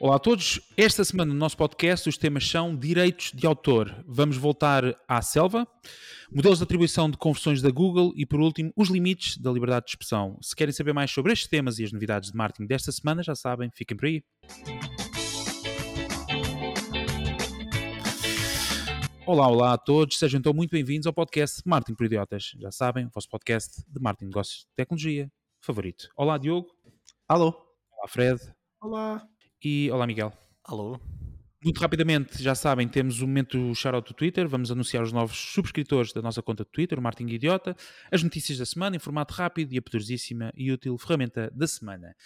Olá a todos. Esta semana no nosso podcast os temas são direitos de autor. Vamos voltar à selva, modelos de atribuição de conversões da Google e, por último, os limites da liberdade de expressão. Se querem saber mais sobre estes temas e as novidades de marketing desta semana, já sabem, fiquem por aí. Olá, olá a todos, sejam então muito bem-vindos ao podcast Marketing por Idiotas. Já sabem, o vosso podcast de marketing, negócios de tecnologia favorito. Olá, Diogo. Alô. Olá, Fred. Olá. E olá, Miguel. Alô. Muito rapidamente, já sabem, temos o momento shoutout do Twitter, vamos anunciar os novos subscritores da nossa conta de Twitter, o Martin Idiota, as notícias da semana em formato rápido e a poderosíssima e útil ferramenta da semana.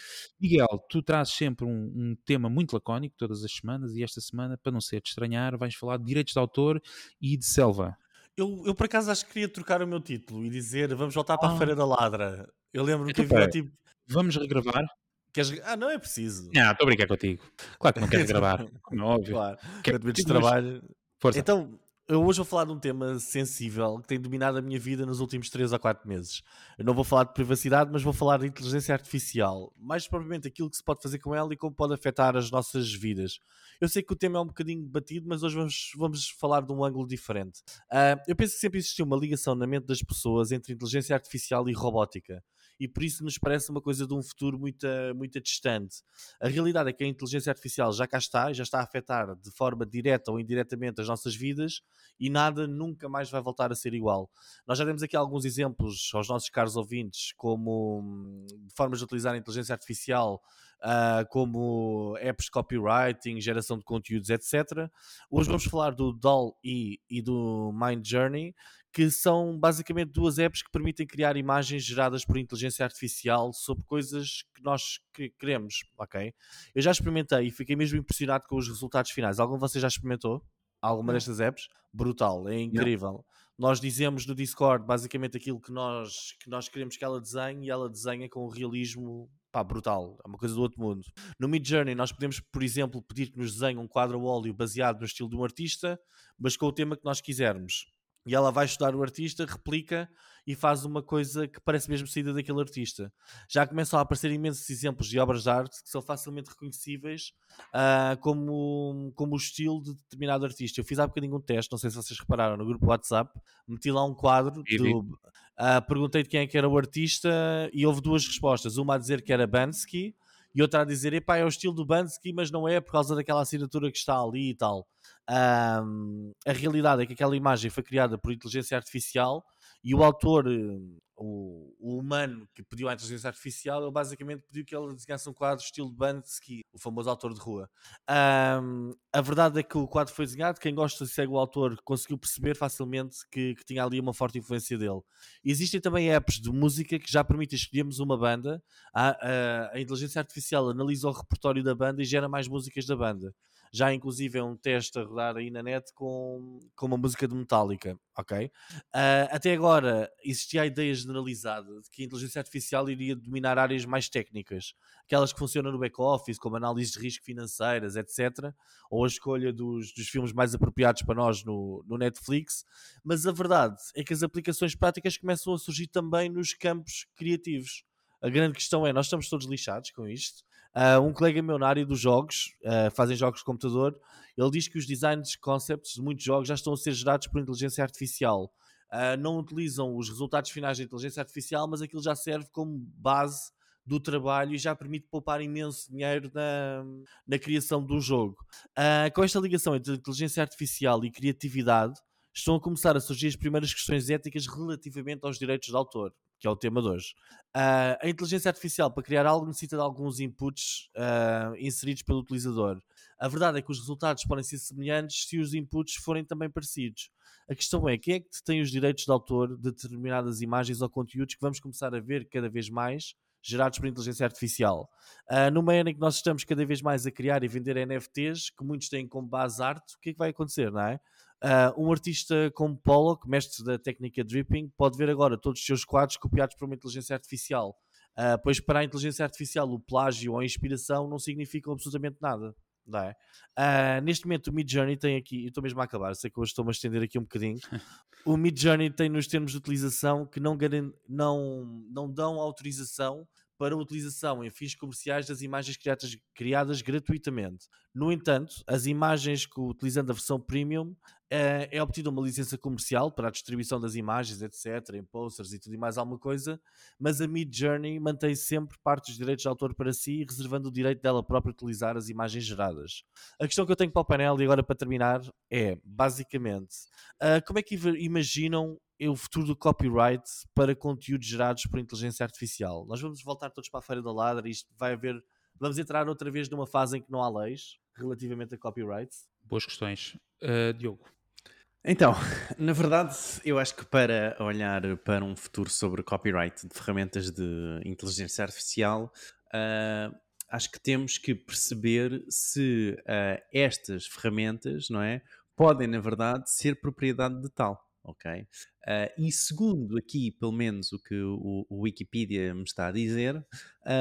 Miguel, tu trazes sempre um, um, tema muito lacónico todas as semanas e esta semana, para não ser de estranhar, vais falar de direitos de autor e de selva. Eu, eu por acaso acho que queria trocar o meu título e dizer vamos voltar para ah. a Feira da Ladra. Eu lembro-me então, que havia tipo... Vamos regravar? Queres... Ah, não é preciso. Não, estou a brincar contigo. Claro que não quero gravar. Como é óbvio. Claro. Quero menos de trabalho. Força. Então, eu hoje vou falar de um tema sensível que tem dominado a minha vida nos últimos 3 a 4 meses. Eu não vou falar de privacidade, mas vou falar de inteligência artificial. Mais propriamente aquilo que se pode fazer com ela e como pode afetar as nossas vidas. Eu sei que o tema é um bocadinho batido, mas hoje vamos, vamos falar de um ângulo diferente. Uh, eu penso que sempre existiu uma ligação na mente das pessoas entre inteligência artificial e robótica e por isso nos parece uma coisa de um futuro muito, muito distante. A realidade é que a inteligência artificial já cá está, já está a afetar de forma direta ou indiretamente as nossas vidas e nada nunca mais vai voltar a ser igual. Nós já demos aqui alguns exemplos aos nossos caros ouvintes, como hum, formas de utilizar a inteligência artificial uh, como apps de copywriting, geração de conteúdos, etc. Hoje vamos falar do DAL-E e do Mind Journey, que são basicamente duas apps que permitem criar imagens geradas por inteligência artificial sobre coisas que nós queremos, ok? Eu já experimentei e fiquei mesmo impressionado com os resultados finais. Algum de vocês já experimentou? Alguma Não. destas apps? Brutal, é incrível. Não. Nós dizemos no Discord basicamente aquilo que nós, que nós queremos que ela desenhe e ela desenha com um realismo pá, brutal, é uma coisa do outro mundo. No Mid Journey nós podemos, por exemplo, pedir que nos desenhe um quadro a óleo baseado no estilo de um artista, mas com o tema que nós quisermos e ela vai estudar o artista, replica e faz uma coisa que parece mesmo saída daquele artista. Já começam a aparecer imensos exemplos de obras de arte que são facilmente reconhecíveis uh, como, como o estilo de determinado artista. Eu fiz há bocadinho um teste, não sei se vocês repararam, no grupo WhatsApp, meti lá um quadro, do, uh, perguntei de quem é que era o artista e houve duas respostas. Uma a dizer que era Bansky e outra a dizer, epá, é o estilo do Bansky, mas não é por causa daquela assinatura que está ali e tal. Um, a realidade é que aquela imagem foi criada por inteligência artificial e o autor, o, o, humano que pediu à inteligência artificial, ele basicamente pediu que ela desenhasse um quadro estilo Bansky, o famoso autor de rua. Um, a verdade é que o quadro foi desenhado, quem gosta e segue o autor conseguiu perceber facilmente que, que, tinha ali uma forte influência dele. Existem também apps de música que já permitem escolhermos uma banda, a, a, a inteligência artificial analisa o repertório da banda e gera mais músicas da banda já inclusive é um teste a rodar aí na net com, com uma música de Metallica, ok? Uh, até agora existia a ideia generalizada de que a inteligência artificial iria dominar áreas mais técnicas, aquelas que funcionam no back-office, como análise de risco financeiras, etc., ou a escolha dos, dos filmes mais apropriados para nós no, no Netflix, mas a verdade é que as aplicações práticas começam a surgir também nos campos criativos. A grande questão é, nós estamos todos lixados com isto, Uh, um colega meu na área dos jogos, uh, fazem jogos de computador, ele diz que os designs concepts de muitos jogos já estão a ser gerados por inteligência artificial. Uh, não utilizam os resultados finais da inteligência artificial, mas aquilo já serve como base do trabalho e já permite poupar imenso dinheiro na, na criação do jogo. Uh, com esta ligação entre inteligência artificial e criatividade, estão a começar a surgir as primeiras questões éticas relativamente aos direitos de autor que é o tema de hoje. Uh, a inteligência artificial, para criar algo, necessita de alguns inputs uh, inseridos pelo utilizador. A verdade é que os resultados podem ser semelhantes se os inputs forem também parecidos. A questão é, quem é que tem os direitos de autor de determinadas imagens ou conteúdos que vamos começar a ver cada vez mais gerados por inteligência artificial. Uh, numa era em que nós estamos cada vez mais a criar e vender NFTs, que muitos têm como base arte, o que é que vai acontecer, não é? Uh, um artista como Pollock, mestre da técnica dripping, pode ver agora todos os seus quadros copiados por uma inteligência artificial. Uh, pois para a inteligência artificial o plágio ou a inspiração não significam absolutamente nada. Não é? Uh, neste momento o Mid Journey tem aqui, eu estou mesmo a acabar, sei que hoje estou-me a estender aqui um bocadinho. o Mid Journey tem nos termos de utilização que não, não, não dão autorização para utilização em fins comerciais das imagens criadas, criadas gratuitamente. No entanto, as imagens que utilizando a versão premium é, é obtida uma licença comercial para a distribuição das imagens, etc., em posters e tudo e mais alguma coisa, mas a Mid Journey mantém sempre parte dos direitos de autor para si, reservando o direito dela própria utilizar as imagens geradas. A questão que eu tenho para o painel e agora para terminar é, basicamente, uh, como é que imaginam o futuro do copyright para conteúdos gerados por inteligência artificial? Nós vamos voltar todos para a Feira da Ladra e isto vai haver. Vamos entrar outra vez numa fase em que não há leis relativamente a copyright? Boas questões. Uh, Diogo. Então, na verdade, eu acho que para olhar para um futuro sobre copyright de ferramentas de inteligência artificial, uh, acho que temos que perceber se uh, estas ferramentas, não é, podem na verdade ser propriedade de tal ok? Uh, e segundo aqui, pelo menos, o que o, o Wikipedia me está a dizer, uh,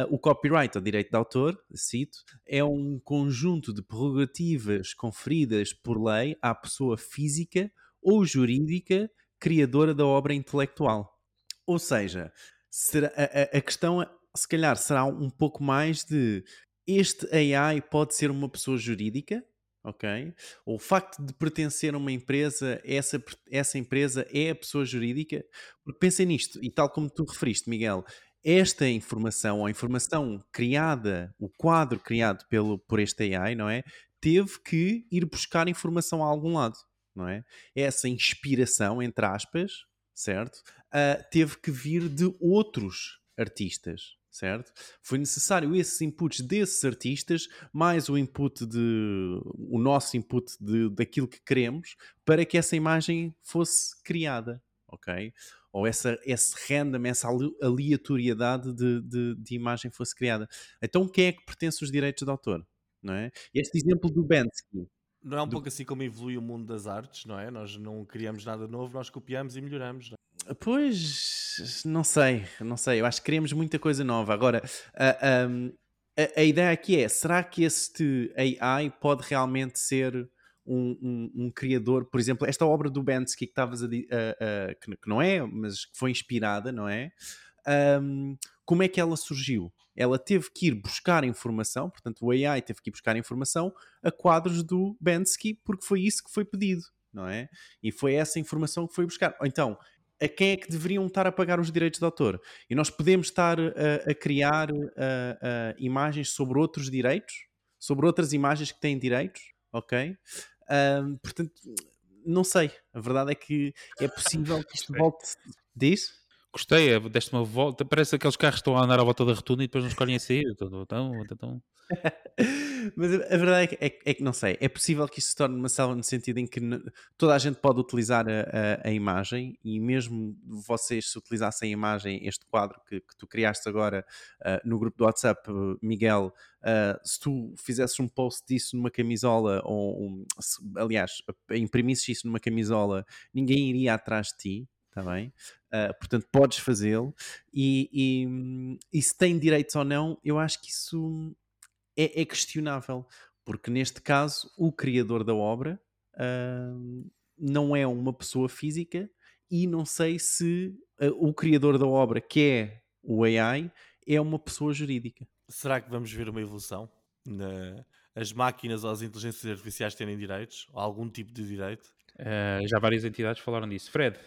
o copyright, ou direito de autor, cito, é um conjunto de prerrogativas conferidas por lei à pessoa física ou jurídica criadora da obra intelectual. Ou seja, será, a, a questão, se calhar, será um pouco mais de este AI pode ser uma pessoa jurídica, ok? O facto de pertencer a uma empresa, essa, essa empresa é a pessoa jurídica, porque pensem nisto, e tal como tu referiste, Miguel, esta informação, ou a informação criada, o quadro criado pelo, por este AI, não é? Teve que ir buscar informação a algum lado, não é? Essa inspiração, entre aspas, certo? Uh, teve que vir de outros artistas, certo? Foi necessário esses inputs desses artistas, mais o input de o nosso input de, daquilo que queremos, para que essa imagem fosse criada, ok? Ou essa, esse random, essa aleatoriedade de, de, de imagem fosse criada. Então, quem é que pertence os direitos de autor? Não é? Este exemplo do Bensky. Não é um do... pouco assim como evolui o mundo das artes, não é? Nós não criamos nada novo, nós copiamos e melhoramos. Não é? Pois, não sei, não sei. Eu acho que queremos muita coisa nova. Agora, a, a, a ideia aqui é: será que este AI pode realmente ser um, um, um criador? Por exemplo, esta obra do Bensky que estavas a, a, que, não é, mas que foi inspirada, não é? Um, como é que ela surgiu? Ela teve que ir buscar informação, portanto, o AI teve que ir buscar informação a quadros do Bensky, porque foi isso que foi pedido, não é? E foi essa informação que foi buscar. Então, a quem é que deveriam estar a pagar os direitos de autor. E nós podemos estar a, a criar a, imagens sobre outros direitos, sobre outras imagens que têm direitos, ok? portanto, não sei. A verdade é que é possível que isto volte. Diz? Gostei, é, deste uma volta. Parece aqueles carros que estão a andar à volta da rotunda e depois não escolhem a sair. Então, então, então... Mas a verdade é que, é, é que, não sei, é possível que isto se torne uma selva no sentido em que toda a gente pode utilizar a, a, a, imagem e mesmo vocês se utilizassem a imagem, este quadro que, que tu criaste agora uh, no grupo do WhatsApp, Miguel, uh, se tu fizesses um post disso numa camisola ou, um, se, aliás, imprimisses isso numa camisola, ninguém iria atrás de ti, está bem? Uh, portanto, podes fazê-lo. E, e, e, se tem direitos ou não, eu acho que isso é, é questionável, porque neste caso o criador da obra uh, não é uma pessoa física e não sei se uh, o criador da obra, que é o AI, é uma pessoa jurídica. Será que vamos ver uma evolução? Na... As máquinas ou as inteligências artificiais terem direitos? Ou algum tipo de direito? Uh, já várias entidades falaram disso. Fred?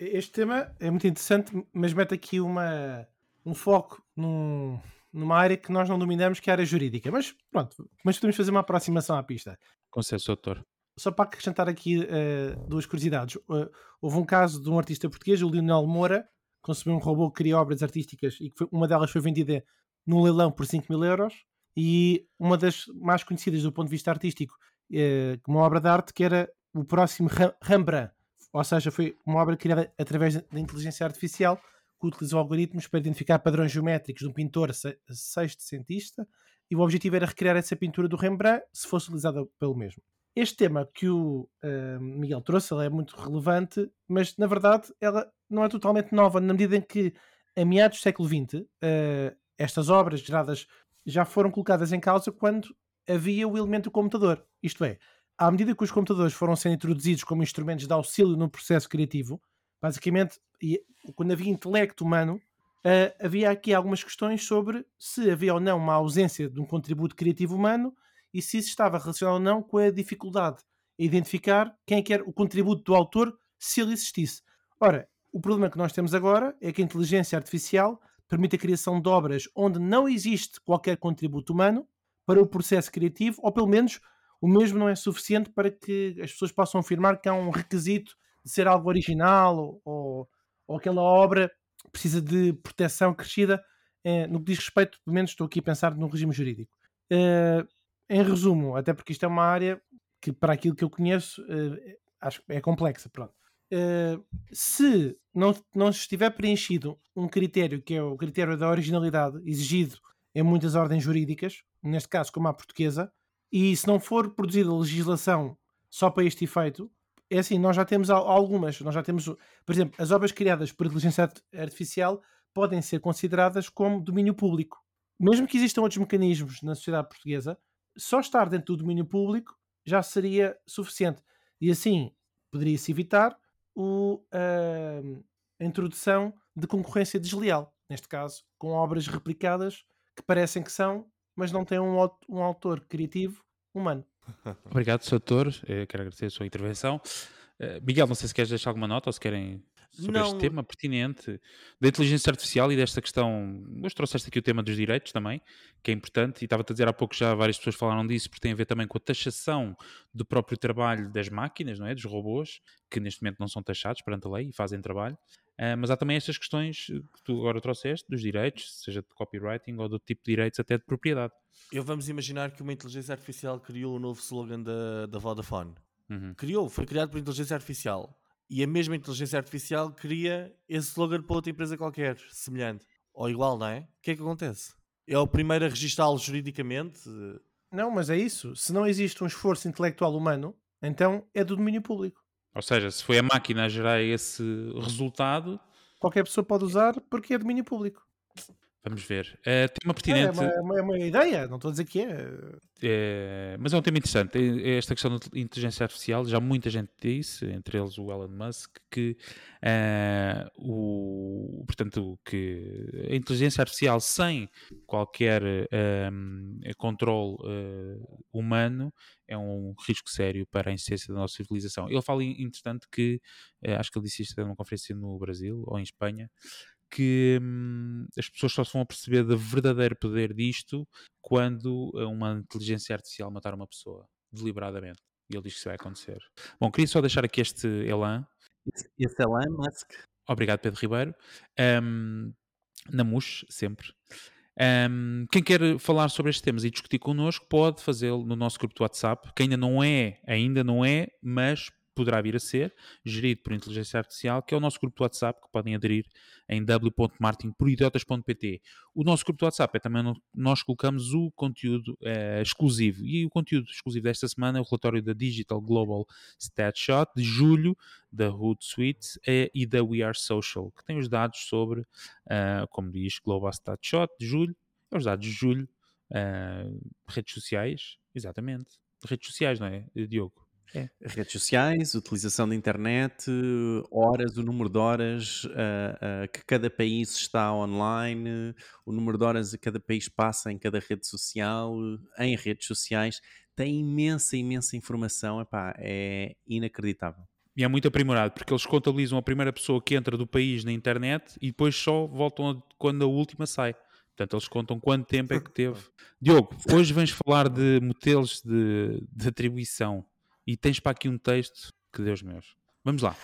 Este tema é muito interessante, mas mete aqui uma, um foco num, numa área que nós não dominamos, que é a área jurídica. Mas pronto, mas podemos fazer uma aproximação à pista. Concesso, doutor. Só para acrescentar aqui uh, duas curiosidades. Uh, houve um caso de um artista português, o Lionel Moura, concebeu um robô que cria obras artísticas e que foi, uma delas foi vendida num leilão por 5 mil euros. E uma das mais conhecidas do ponto de vista artístico, uh, uma obra de arte, que era o próximo Rembrandt. Ou seja, foi uma obra criada através da inteligência artificial que utilizou algoritmos para identificar padrões geométricos de um pintor sextecentista e o objetivo era recriar essa pintura do Rembrandt se fosse utilizada pelo mesmo. Este tema que o uh, Miguel trouxe é muito relevante, mas na verdade ela não é totalmente nova, na medida em que a meados do século XX uh, estas obras geradas já foram colocadas em causa quando havia o elemento do computador. Isto é, à medida que os computadores foram sendo introduzidos como instrumentos de auxílio no processo criativo, basicamente, quando havia intelecto humano, uh, havia aqui algumas questões sobre se havia ou não uma ausência de um contributo criativo humano e se isso estava relacionado ou não com a dificuldade em identificar quem é que era o contributo do autor se ele existisse. Ora, o problema que nós temos agora é que a inteligência artificial permite a criação de obras onde não existe qualquer contributo humano para o processo criativo, ou pelo menos o mesmo não é suficiente para que as pessoas possam afirmar que há um requisito de ser algo original ou, ou aquela obra precisa de proteção crescida eh, no que diz respeito, pelo menos estou aqui a pensar no regime jurídico. Eh, em resumo, até porque isto é uma área que para aquilo que eu conheço eh, acho que é complexa, pronto. Se não, não estiver preenchido um critério que é o critério da originalidade exigido em muitas ordens jurídicas, neste caso como a portuguesa, e se não for produzida legislação só para este efeito, é assim, nós já temos algumas, nós já temos, por exemplo, as obras criadas por inteligência artificial podem ser consideradas como domínio público. Mesmo que existam outros mecanismos na sociedade portuguesa, só estar dentro do domínio público já seria suficiente. E assim poderia-se evitar o, a introdução de concorrência desleal, neste caso, com obras replicadas que parecem que são, mas não têm um, um autor criativo humano. Obrigado, Soutor. Eh, quero agradecer a sua intervenção. Uh, Miguel, não sei se queres deixar alguma nota ou se querem sobre não. este tema pertinente da inteligência artificial e desta questão. Hoje trouxeste aqui o tema dos direitos também, que é importante, e estava-te a dizer há pouco já várias pessoas falaram disso, porque tem a ver também com a taxação do próprio trabalho das máquinas, não é? dos robôs, que neste momento não são taxados perante a lei e fazem trabalho. Uh, mas há também estas questões que tu agora trouxeste, dos direitos, seja de copywriting ou do tipo de direitos até de propriedade. Eu vamos imaginar que uma inteligência artificial criou o um novo slogan da, da Vodafone. Uhum. Criou, foi criado por inteligência artificial. E a mesma inteligência artificial cria esse slogan para outra empresa qualquer, semelhante. Ou igual, não é? O que é que acontece? É o primeiro a registá-lo juridicamente? Não, mas é isso. Se não existe um esforço intelectual humano, então é do domínio público. Ou seja, se foi a máquina a gerar esse resultado. Qualquer pessoa pode usar porque é domínio público. Vamos ver. Uh, tema pertinente. É, é, uma, é uma ideia, não estou a dizer que é. é. Mas é um tema interessante. Esta questão da inteligência artificial, já muita gente disse, entre eles o Elon Musk, que, uh, o, portanto, que a inteligência artificial sem qualquer um, ehm, controle uh, humano é um risco sério para a existência da nossa civilização. Ele fala, interessante, que acho que ele disse isto numa conferência no Brasil ou em Espanha que hum, as pessoas só se vão perceber do verdadeiro poder disto quando eh, uma inteligência artificial matar uma pessoa, deliberadamente. E ele diz que isso vai acontecer. Bom, queria só deixar aqui este elan. Esse elan, Musk. Obrigado, Pedro Ribeiro. Um, na MUS, sempre. Um, quem quer falar sobre estes temas e discutir connosco pode fazê-lo no nosso grupo de WhatsApp, que ainda não é, ainda não é, mas poderá vir a ser, gerido por inteligência artificial, que é o nosso grupo de WhatsApp, que podem aderir em w.marketingporidiotas.pt. O nosso grupo de WhatsApp é também onde nós colocamos o conteúdo é, exclusivo. E o conteúdo exclusivo desta semana é o relatório da Digital Global Statshot de julho, da Hootsuite é, e da We Are Social, que tem os dados sobre, uh, como diz Global Statshot de julho, é os dados de julho, uh, redes sociais, exatamente. Redes sociais, não é, Diogo? É. Redes sociais, utilização da internet, horas, o número de horas uh, uh, que cada país está online, o número de horas que cada país passa em cada rede social, em redes sociais, tem imensa, imensa informação, epá, é inacreditável. E é muito aprimorado, porque eles contabilizam a primeira pessoa que entra do país na internet e depois só voltam a, quando a última sai. Portanto, eles contam quanto tempo é que teve. Diogo, hoje vens falar de modelos de, de atribuição e tens para aqui um texto que Deus meus. Vamos lá.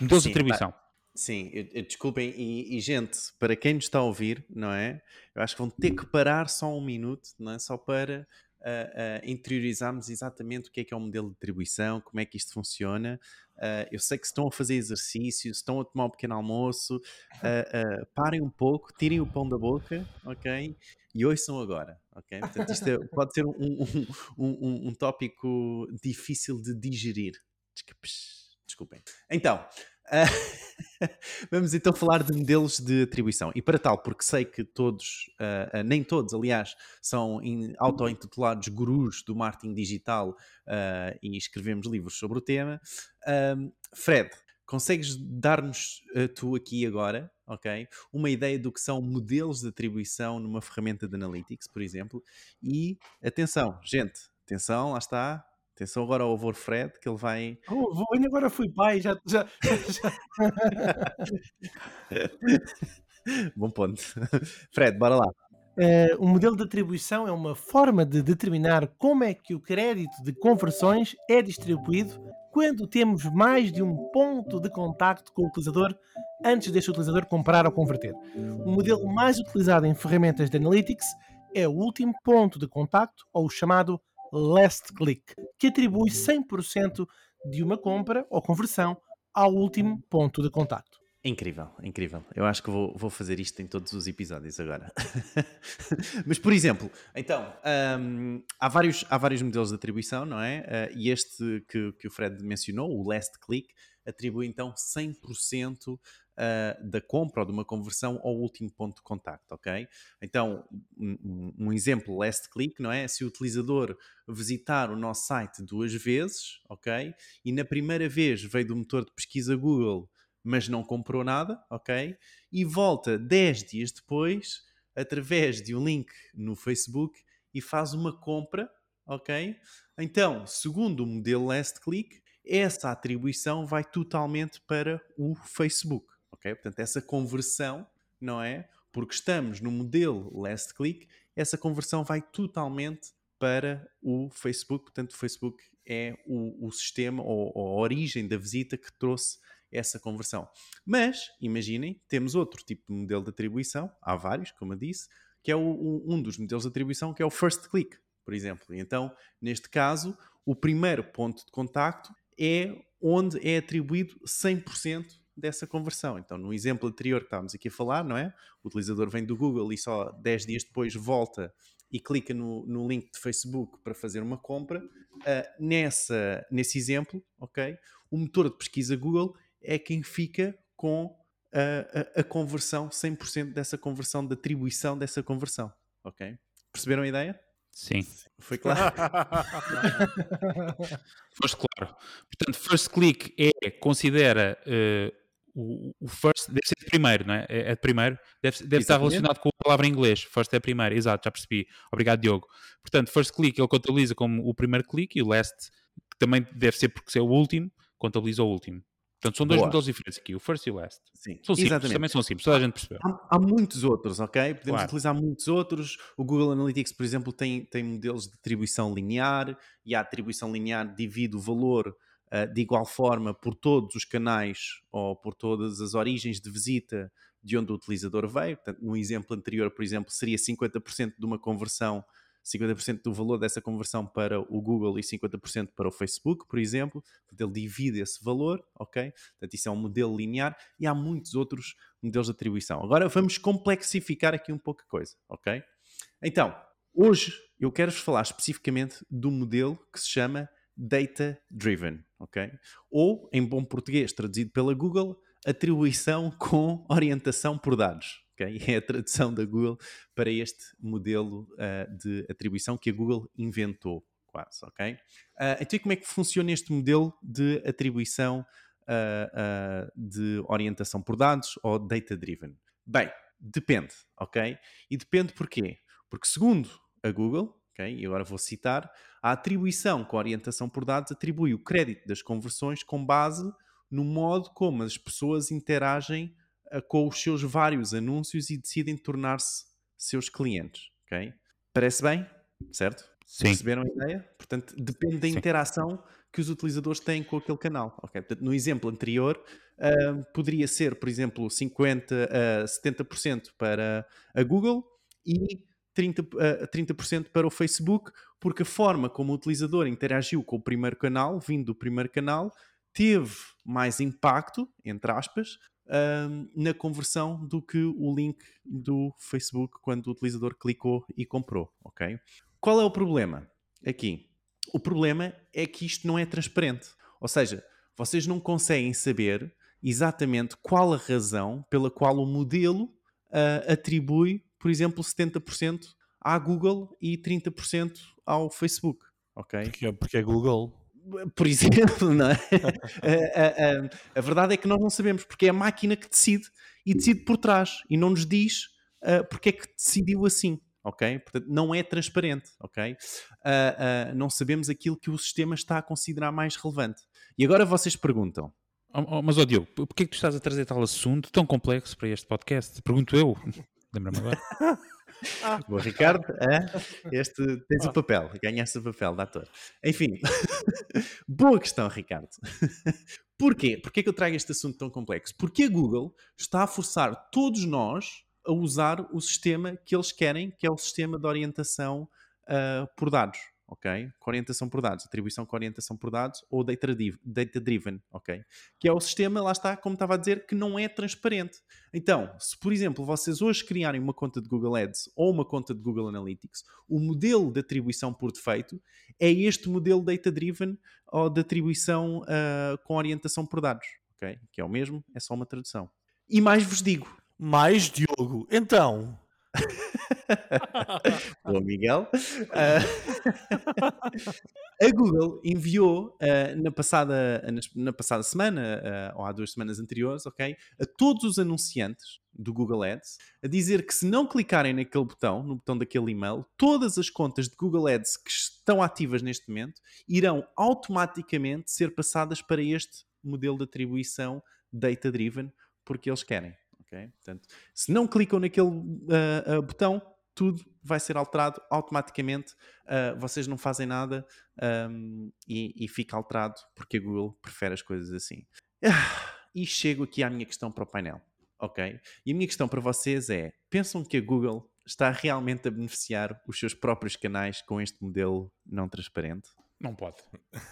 Modelos de atribuição. Pá, sim, eu, eu, desculpem, e, e, gente, para quem nos está a ouvir, não é? Eu acho que vão ter que parar só um minuto, não é? Só para uh, uh, interiorizarmos exatamente o que é que é o modelo de atribuição, como é que isto funciona. Uh, eu sei que estão a fazer exercício, estão a tomar um pequeno almoço, parem um pouco, tirem o pão da boca, ok? e ouçam agora, ok? Portanto, isto é, pode ser um, um, um, um, tópico difícil de digerir. Desculpem. Então, vamos então falar de modelos de atribuição. E para tal, porque sei que todos, uh, uh, nem todos, aliás, são auto-intitulados gurus do marketing digital e escrevemos livros sobre o tema, Fred, consegues dar-nos tu aqui agora, ok? Uma ideia do que são modelos de atribuição numa ferramenta de Analytics, por exemplo. E atenção, gente, atenção, lá está. Atenção agora ao avô Fred, que ele vai. Oh, vou, ainda agora fui pai, já. já, já. Bom ponto. Fred, bora lá. Uh, o modelo de atribuição é uma forma de determinar como é que o crédito de conversões é distribuído quando temos mais de um ponto de contacto com o utilizador antes deste utilizador comprar ou converter. O modelo mais utilizado em ferramentas de Analytics é o último ponto de contacto, ou o chamado last click, que atribui 100% de uma compra ou conversão ao último ponto de contacto. Incrível, incrível. Eu acho que vou, vou fazer isto em todos os episódios agora. Mas, por exemplo, então, um, há, vários, há vários modelos de atribuição, não é? Uh, e este que, que o Fred mencionou, o last click, atribui então 100% uh, da compra ou de uma conversão ao último ponto de contacto, ok? Então, um, um, exemplo last click, não é? Se o utilizador visitar o nosso site duas vezes, ok? E na primeira vez veio do motor de pesquisa Google mas não comprou nada, ok? E volta 10 dias depois, através de um link no Facebook, e faz uma compra, ok? Então, segundo o modelo Last Click, essa atribuição vai totalmente para o Facebook, ok? Portanto, essa conversão, não é? Porque estamos no modelo Last Click, essa conversão vai totalmente para o Facebook. Portanto, o Facebook é o, o sistema ou, ou, a origem da visita que trouxe essa conversão. Mas, imaginem, temos outro tipo de modelo de atribuição, há vários, como eu disse, que é o, um dos modelos de atribuição, que é o first click, por exemplo. Então, neste caso, o primeiro ponto de contacto é onde é atribuído 100% dessa conversão. Então, no exemplo anterior que estávamos aqui a falar, não é? O utilizador vem do Google e só 10 dias depois volta e clica no, no link de Facebook para fazer uma compra. Uh, nessa, nesse exemplo, ok? O motor de pesquisa Google é quem fica com a, a, a conversão, 100% dessa conversão, da atribuição dessa conversão. Ok? Perceberam a ideia? Sim. Foi claro? Foste claro. Portanto, first click é, considera uh, o, o, first, deve ser de primeiro, não é? É, é de primeiro, deve, deve estar relacionado com a palavra em inglês. First é primeiro, exato, já percebi. Obrigado, Diogo. Portanto, first click ele contabiliza como o primeiro clique e o last, que também deve ser porque é o último, contabiliza o último. Portanto, são dois Boa. modelos diferentes aqui, o first e o last. Sim, são simples, exatamente. também são simples, toda a gente percebeu. Há, há muitos outros, ok? Podemos claro. utilizar muitos outros. O Google Analytics, por exemplo, tem, tem modelos de atribuição linear e a atribuição linear divide o valor de igual forma por todos os canais ou por todas as origens de visita de onde o utilizador veio. Portanto, no exemplo anterior, por exemplo, seria 50% de uma conversão 50% do valor dessa conversão para o Google e 50% para o Facebook, por exemplo. Portanto, ele divide esse valor, ok? Portanto, isso é um modelo linear e há muitos outros modelos de atribuição. Agora vamos complexificar aqui um pouco a coisa, ok? Então, hoje eu quero-vos falar especificamente do modelo que se chama Data Driven, ok? Ou, em bom português, traduzido pela Google, atribuição com orientação por dados. Okay? É a tradução da Google para este modelo uh, de atribuição que a Google inventou, quase. ok? Uh, então, como é que funciona este modelo de atribuição uh, de orientação por dados ou data-driven? Bem, depende, ok? E depende porquê? Porque, segundo a Google? E agora vou citar, a atribuição com orientação por dados atribui o crédito das conversões com base no modo como as pessoas interagem com os seus vários anúncios e decidem tornar-se seus clientes. ok? Parece bem? Certo? Sim. Perceberam a ideia? Portanto, depende da Sim. interação que os utilizadores têm com aquele canal. ok? Portanto, no exemplo anterior, uh, poderia ser, por exemplo, 50% a uh, 70% para a Google e 30%, uh, 30 para o Facebook, porque a forma como o utilizador interagiu com o primeiro canal, vindo do primeiro canal, teve mais impacto, entre aspas, na conversão do que o link do Facebook quando o utilizador clicou e comprou, ok? Qual é o problema aqui? O problema é que isto não é transparente. Ou seja, vocês não conseguem saber exatamente qual a razão pela qual o modelo uh, atribui, por exemplo, 70% à Google e 30% ao Facebook, ok? Porque, porque é Google. Por exemplo, não é? a, a, a, verdade é que nós não sabemos porque é a máquina que decide e decide por trás e não nos diz uh, porque é que decidiu assim. Ok? Portanto, não é transparente, ok? Uh, uh, não sabemos aquilo que o sistema está a considerar mais relevante. E agora vocês perguntam: Oh, oh, mas, ó oh, Diogo, porquê é que tu estás a trazer tal assunto tão complexo para este podcast? Pergunto eu. Lembra-me agora. Ah. Boa, Ricardo, é? este tens o papel, ganhaste o papel da ator. Enfim, boa questão, Ricardo. Porquê? Porquê que eu trago este assunto tão complexo? Porque a Google está a forçar todos nós a usar o sistema que eles querem, que é o sistema de orientação uh, por dados ok? Com orientação por dados, atribuição com orientação por dados ou data-driven, data -driven, ok? Que é o sistema, lá está, como estava a dizer, que não é transparente. Então, se por exemplo vocês hoje criarem uma conta de Google Ads ou uma conta de Google Analytics, o modelo de atribuição por defeito é este modelo data-driven ou de atribuição uh, com orientação por dados, ok? Que é o mesmo, é só uma tradução. E mais vos digo. Mais, Diogo. Então, Boa, Miguel. Uh, a Google enviou uh, na, passada, na, passada semana, uh, ou há duas semanas anteriores, ok, a todos os anunciantes do Google Ads a dizer que se não clicarem naquele botão, no botão daquele e-mail, todas as contas de Google Ads que estão ativas neste momento irão automaticamente ser passadas para este modelo de atribuição data-driven, porque eles querem. Okay? Portanto, se não clicam naquele uh, uh, botão, tudo vai ser alterado automaticamente. Uh, vocês não fazem nada um, e, e, fica alterado porque a Google prefere as coisas assim. e chego aqui à minha questão para o painel. Ok? E a minha questão para vocês é: pensam que a Google está realmente a beneficiar os seus próprios canais com este modelo não transparente? Não pode.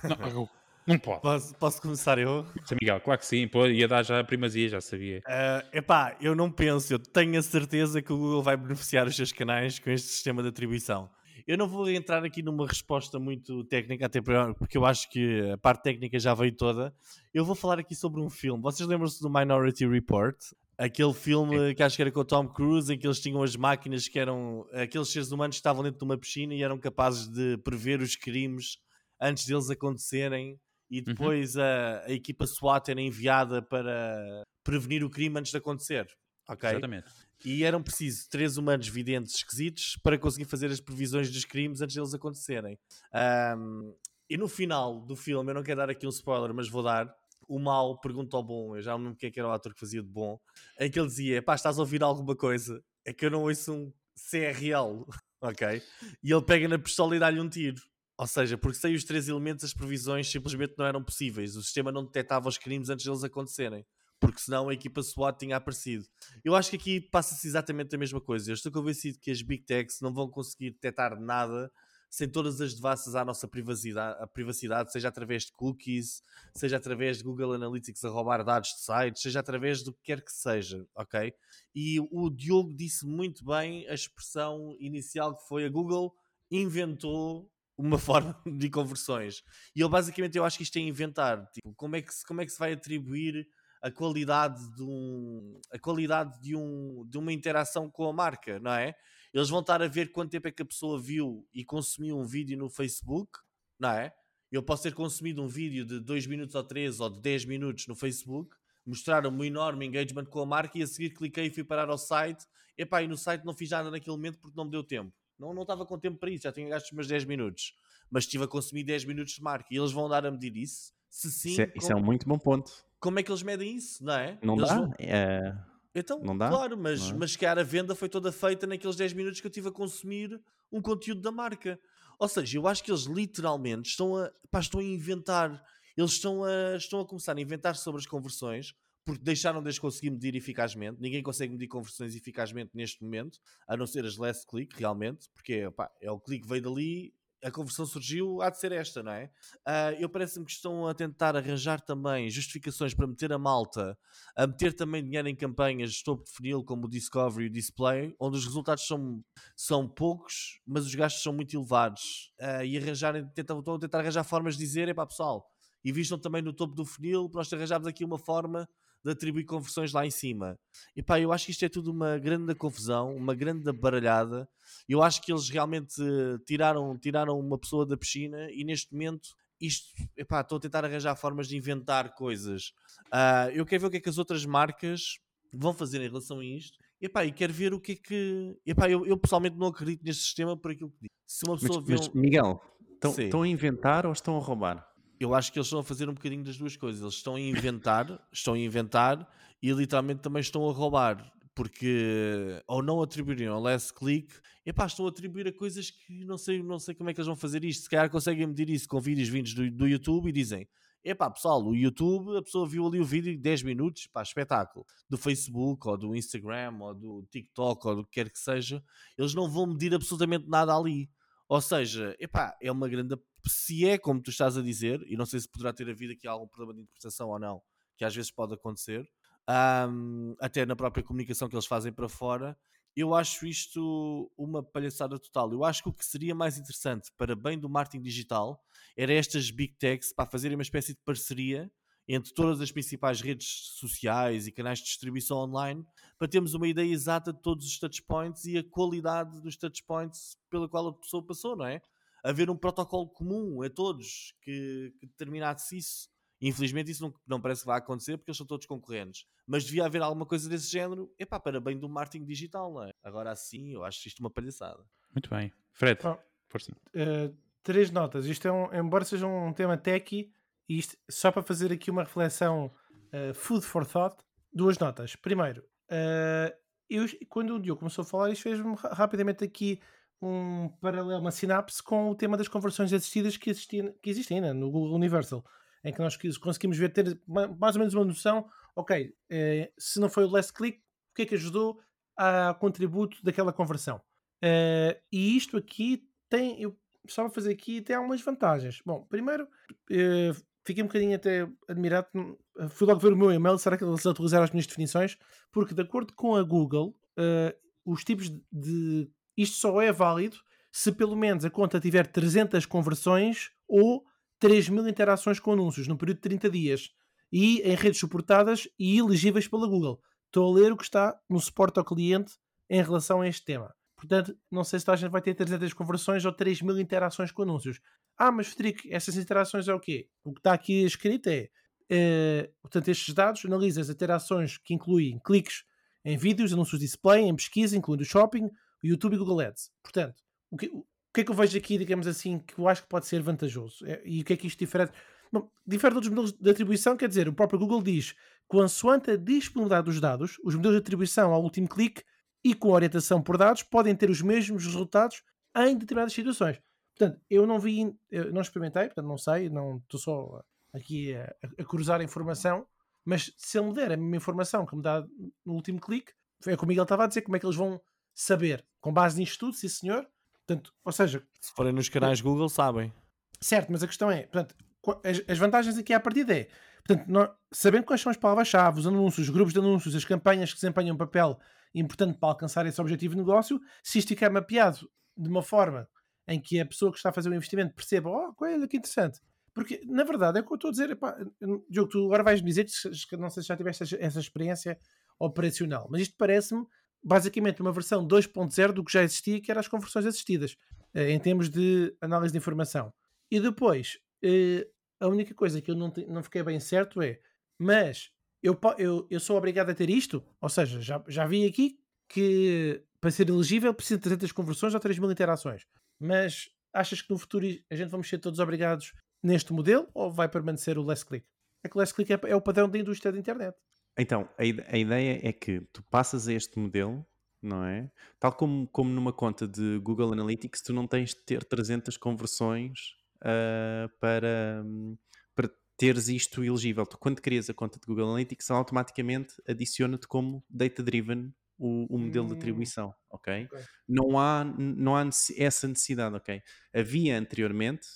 Não, não pode. Posso, posso começar eu? Sim, Miguel, claro que sim. Pô, ia dar já a primazia, já sabia. Uh, epá, eu não penso, eu tenho a certeza que o Google vai beneficiar os seus canais com este sistema de atribuição. Eu não vou entrar aqui numa resposta muito técnica, até porque eu acho que a parte técnica já veio toda. Eu vou falar aqui sobre um filme. Vocês lembram-se do Minority Report? Aquele filme Sim. que acho que era com o Tom Cruise, em que eles tinham as máquinas que eram aqueles seres humanos que estavam dentro de uma piscina e eram capazes de prever os crimes antes deles acontecerem e uhum. depois uhum. a, a, equipa SWAT era enviada para prevenir o crime antes de acontecer. Ok? Exatamente. E eram precisos três humanos videntes esquisitos para conseguir fazer as previsões dos crimes antes deles acontecerem. Um, e no final do filme, eu não quero dar aqui um spoiler, mas vou dar. O mal pergunta ao bom, eu já não lembro quem é era o ator que fazia de bom, em que ele dizia: pá, estás a ouvir alguma coisa? É que eu não ouço um CRL, ok? E ele pega na pistola e dá-lhe um tiro. Ou seja, porque sem os três elementos as previsões simplesmente não eram possíveis. O sistema não detectava os crimes antes deles acontecerem. Porque senão a equipa SWAT tinha aparecido. Eu acho que aqui passa-se exatamente a mesma coisa. Eu estou convencido que as Big Techs não vão conseguir detectar nada sem todas as devasas à nossa privacidade, a privacidade, seja através de cookies, seja através de Google Analytics a roubar dados de sites, seja através do que quer que seja, ok? E o Diogo disse muito bem a expressão inicial que foi a Google inventou uma forma de conversões. E ele basicamente eu acho que isto é inventar, tipo, como é que se, como é que se vai atribuir a qualidade de um a qualidade de um de uma interação com a marca, não é? Eles vão estar a ver quanto tempo é que a pessoa viu e consumiu um vídeo no Facebook, não é? Eu posso ter consumido um vídeo de 2 minutos ou 3 ou de 10 minutos no Facebook, mostraram-me um enorme engagement com a marca e a seguir cliquei e fui parar ao site. Epá, e no site não fiz nada naquele momento porque não me deu tempo. Não, não estava com tempo para isso, já tinha gasto os meus 10 minutos. Mas estive a consumir 10 minutos de marca e eles vão dar a medir isso? Se sim, isso é, isso é um muito bom ponto. Como é que eles medem isso, não é? Não eles dá? Vão... É... Então, não dá? claro, mas, é? mas que a venda foi toda feita naqueles 10 minutos que eu estive a consumir um conteúdo da marca. Ou seja, eu acho que eles literalmente estão a, pá, estão a inventar, eles estão a, estão a começar a inventar sobre as conversões porque deixaram de conseguir medir eficazmente. Ninguém consegue medir conversões eficazmente neste momento, a não ser as last click, realmente, porque opa, é o clique veio dali, a conversão surgiu, há de ser esta, não é? Uh, eu parece-me que estão a tentar arranjar também justificações para meter a malta, a meter também dinheiro em campanhas de topo de funil, como o Discovery e o Display, onde os resultados são, são poucos, mas os gastos são muito elevados. Uh, e arranjarem, tentam, estão a tentar arranjar formas de dizer, para pessoal, e vistam também no topo do funil, nós arranjarmos aqui uma forma de atribuir conversões lá em cima. E pá, eu acho que isto é tudo uma grande confusão, uma grande baralhada. Eu acho que eles realmente tiraram, tiraram uma pessoa da piscina e neste momento isto, epá, estou a tentar arranjar formas de inventar coisas. Uh, eu quero ver o que é que as outras marcas vão fazer em relação a isto. Epá, e quero ver o que é que. Epá, eu, eu pessoalmente não acredito neste sistema por aquilo que digo. Se uma pessoa mas, vê. Mas, um... Miguel, estão a inventar ou estão a roubar? Eu acho que eles estão a fazer um bocadinho das duas coisas. Eles estão a inventar, estão a inventar e literalmente também estão a roubar. Porque ou não atribuiriam ao last click, epá, estão a atribuir a coisas que não sei, não sei como é que eles vão fazer isto. Se calhar conseguem medir isso com vídeos vindos do, do YouTube e dizem: Epá, pessoal, o YouTube, a pessoa viu ali o vídeo de 10 minutos, pá, espetáculo. Do Facebook, ou do Instagram, ou do TikTok, ou do que quer que seja, eles não vão medir absolutamente nada ali. Ou seja, epá, é uma grande. Se é como tu estás a dizer, e não sei se poderá ter havido aqui algum problema de interpretação ou não, que às vezes pode acontecer, um, até na própria comunicação que eles fazem para fora, eu acho isto uma palhaçada total. Eu acho que o que seria mais interessante para bem do marketing digital era estas big techs para fazerem uma espécie de parceria entre todas as principais redes sociais e canais de distribuição online para termos uma ideia exata de todos os touchpoints e a qualidade dos touchpoints pela qual a pessoa passou, não é? Haver um protocolo comum a todos que, que determinasse isso. Infelizmente isso não, não, parece que vai acontecer porque eles são todos concorrentes. Mas devia haver alguma coisa desse género, epá, para bem do marketing digital, não é? Agora assim, eu acho isto uma palhaçada. Muito bem. Fred, oh, força. Uh, três notas. Isto é um, embora seja um tema techy, isto, só para fazer aqui uma reflexão uh, food for thought, duas notas. Primeiro, uh, eu, quando o Diogo começou a falar, isto fez-me rapidamente aqui um paralelo, uma sinapse com o tema das conversões assistidas que, existia, que existem ainda no Google Universal, em que nós conseguimos ver, ter mais ou menos uma noção, ok, eh, se não foi o last click, o que é que ajudou ao contributo daquela conversão? Uh, e isto aqui tem, eu só para fazer aqui, tem algumas vantagens. Bom, primeiro, fiquei um bocadinho até admirado. Eh, fui logo ver o meu e-mail, será que eles atualizaram as minhas definições? Porque, de acordo com a Google, uh, os tipos de. Isto só é válido se pelo menos a conta tiver 300 conversões ou 3 mil interações com anúncios no período de 30 dias e em redes suportadas e elegíveis pela Google. Estou a ler o que está no suporte ao cliente em relação a este tema. Portanto, não sei se a gente vai ter 300 conversões ou 3 mil interações com anúncios. Ah, mas Frederico, essas interações é o quê? O que está aqui escrito é, é portanto, estes dados analisam as interações que incluem cliques em vídeos, anúncios de display, em pesquisa, incluindo o shopping, YouTube e Google Ads. Portanto, o que, o que é que eu vejo aqui, digamos assim, que eu acho que pode ser vantajoso? É, e o que é que isto difere? Bom, difere de outros modelos de atribuição, quer dizer, o próprio Google diz, consoante a disponibilidade dos dados, os modelos de atribuição ao último clique e com orientação por dados podem ter os mesmos resultados em determinadas situações. Portanto, eu não vi, eu não experimentei, portanto não sei, não estou só aqui a, a cruzar a informação, mas se ele me der a mesma informação que me dá no último clique, é como o Miguel estava a dizer, como é que eles vão saber, com base nisto tudo, sim senhor. Portanto, ou seja, se forem nos canais Google, sabem. Certo, mas a questão é, portanto, as, as vantagens aqui à partida é, portanto, nós, sabendo quais são as palavras-chave, os anúncios, os grupos de anúncios, as campanhas que desempenham um papel importante para alcançar esse objetivo de negócio, se isto ficar mapeado de uma forma em que a pessoa que está a fazer o investimento perceba, oh, olha que interessante. Porque, na verdade, é o que eu estou a dizer. Epá, Diogo, tu agora vais-me dizer que não sei se já tiveste essa experiência operacional, mas isto parece-me basicamente uma versão 2.0 do que já existia, que eram as conversões assistidas, eh, em termos de análise de informação. E depois, eh, a única coisa que eu não, não fiquei bem certo é, mas eu, eu, eu sou obrigado a ter isto? Ou seja, já, já vi aqui que para ser elegível precisa de 300 conversões ou 3 mil interações. Mas achas que no futuro a gente vamos ser todos obrigados neste modelo ou vai permanecer o last click? É que o last click é, é o padrão da indústria da internet. Então, a, a, ideia é que tu passas a este modelo, não é? Tal como, como numa conta de Google Analytics, tu não tens de ter 300 conversões uh, para, para teres isto elegível. Tu, quando crias a conta de Google Analytics, automaticamente adiciona-te como data-driven o, o, modelo hum, de atribuição, okay? ok? Não há, não há essa necessidade, ok? Havia anteriormente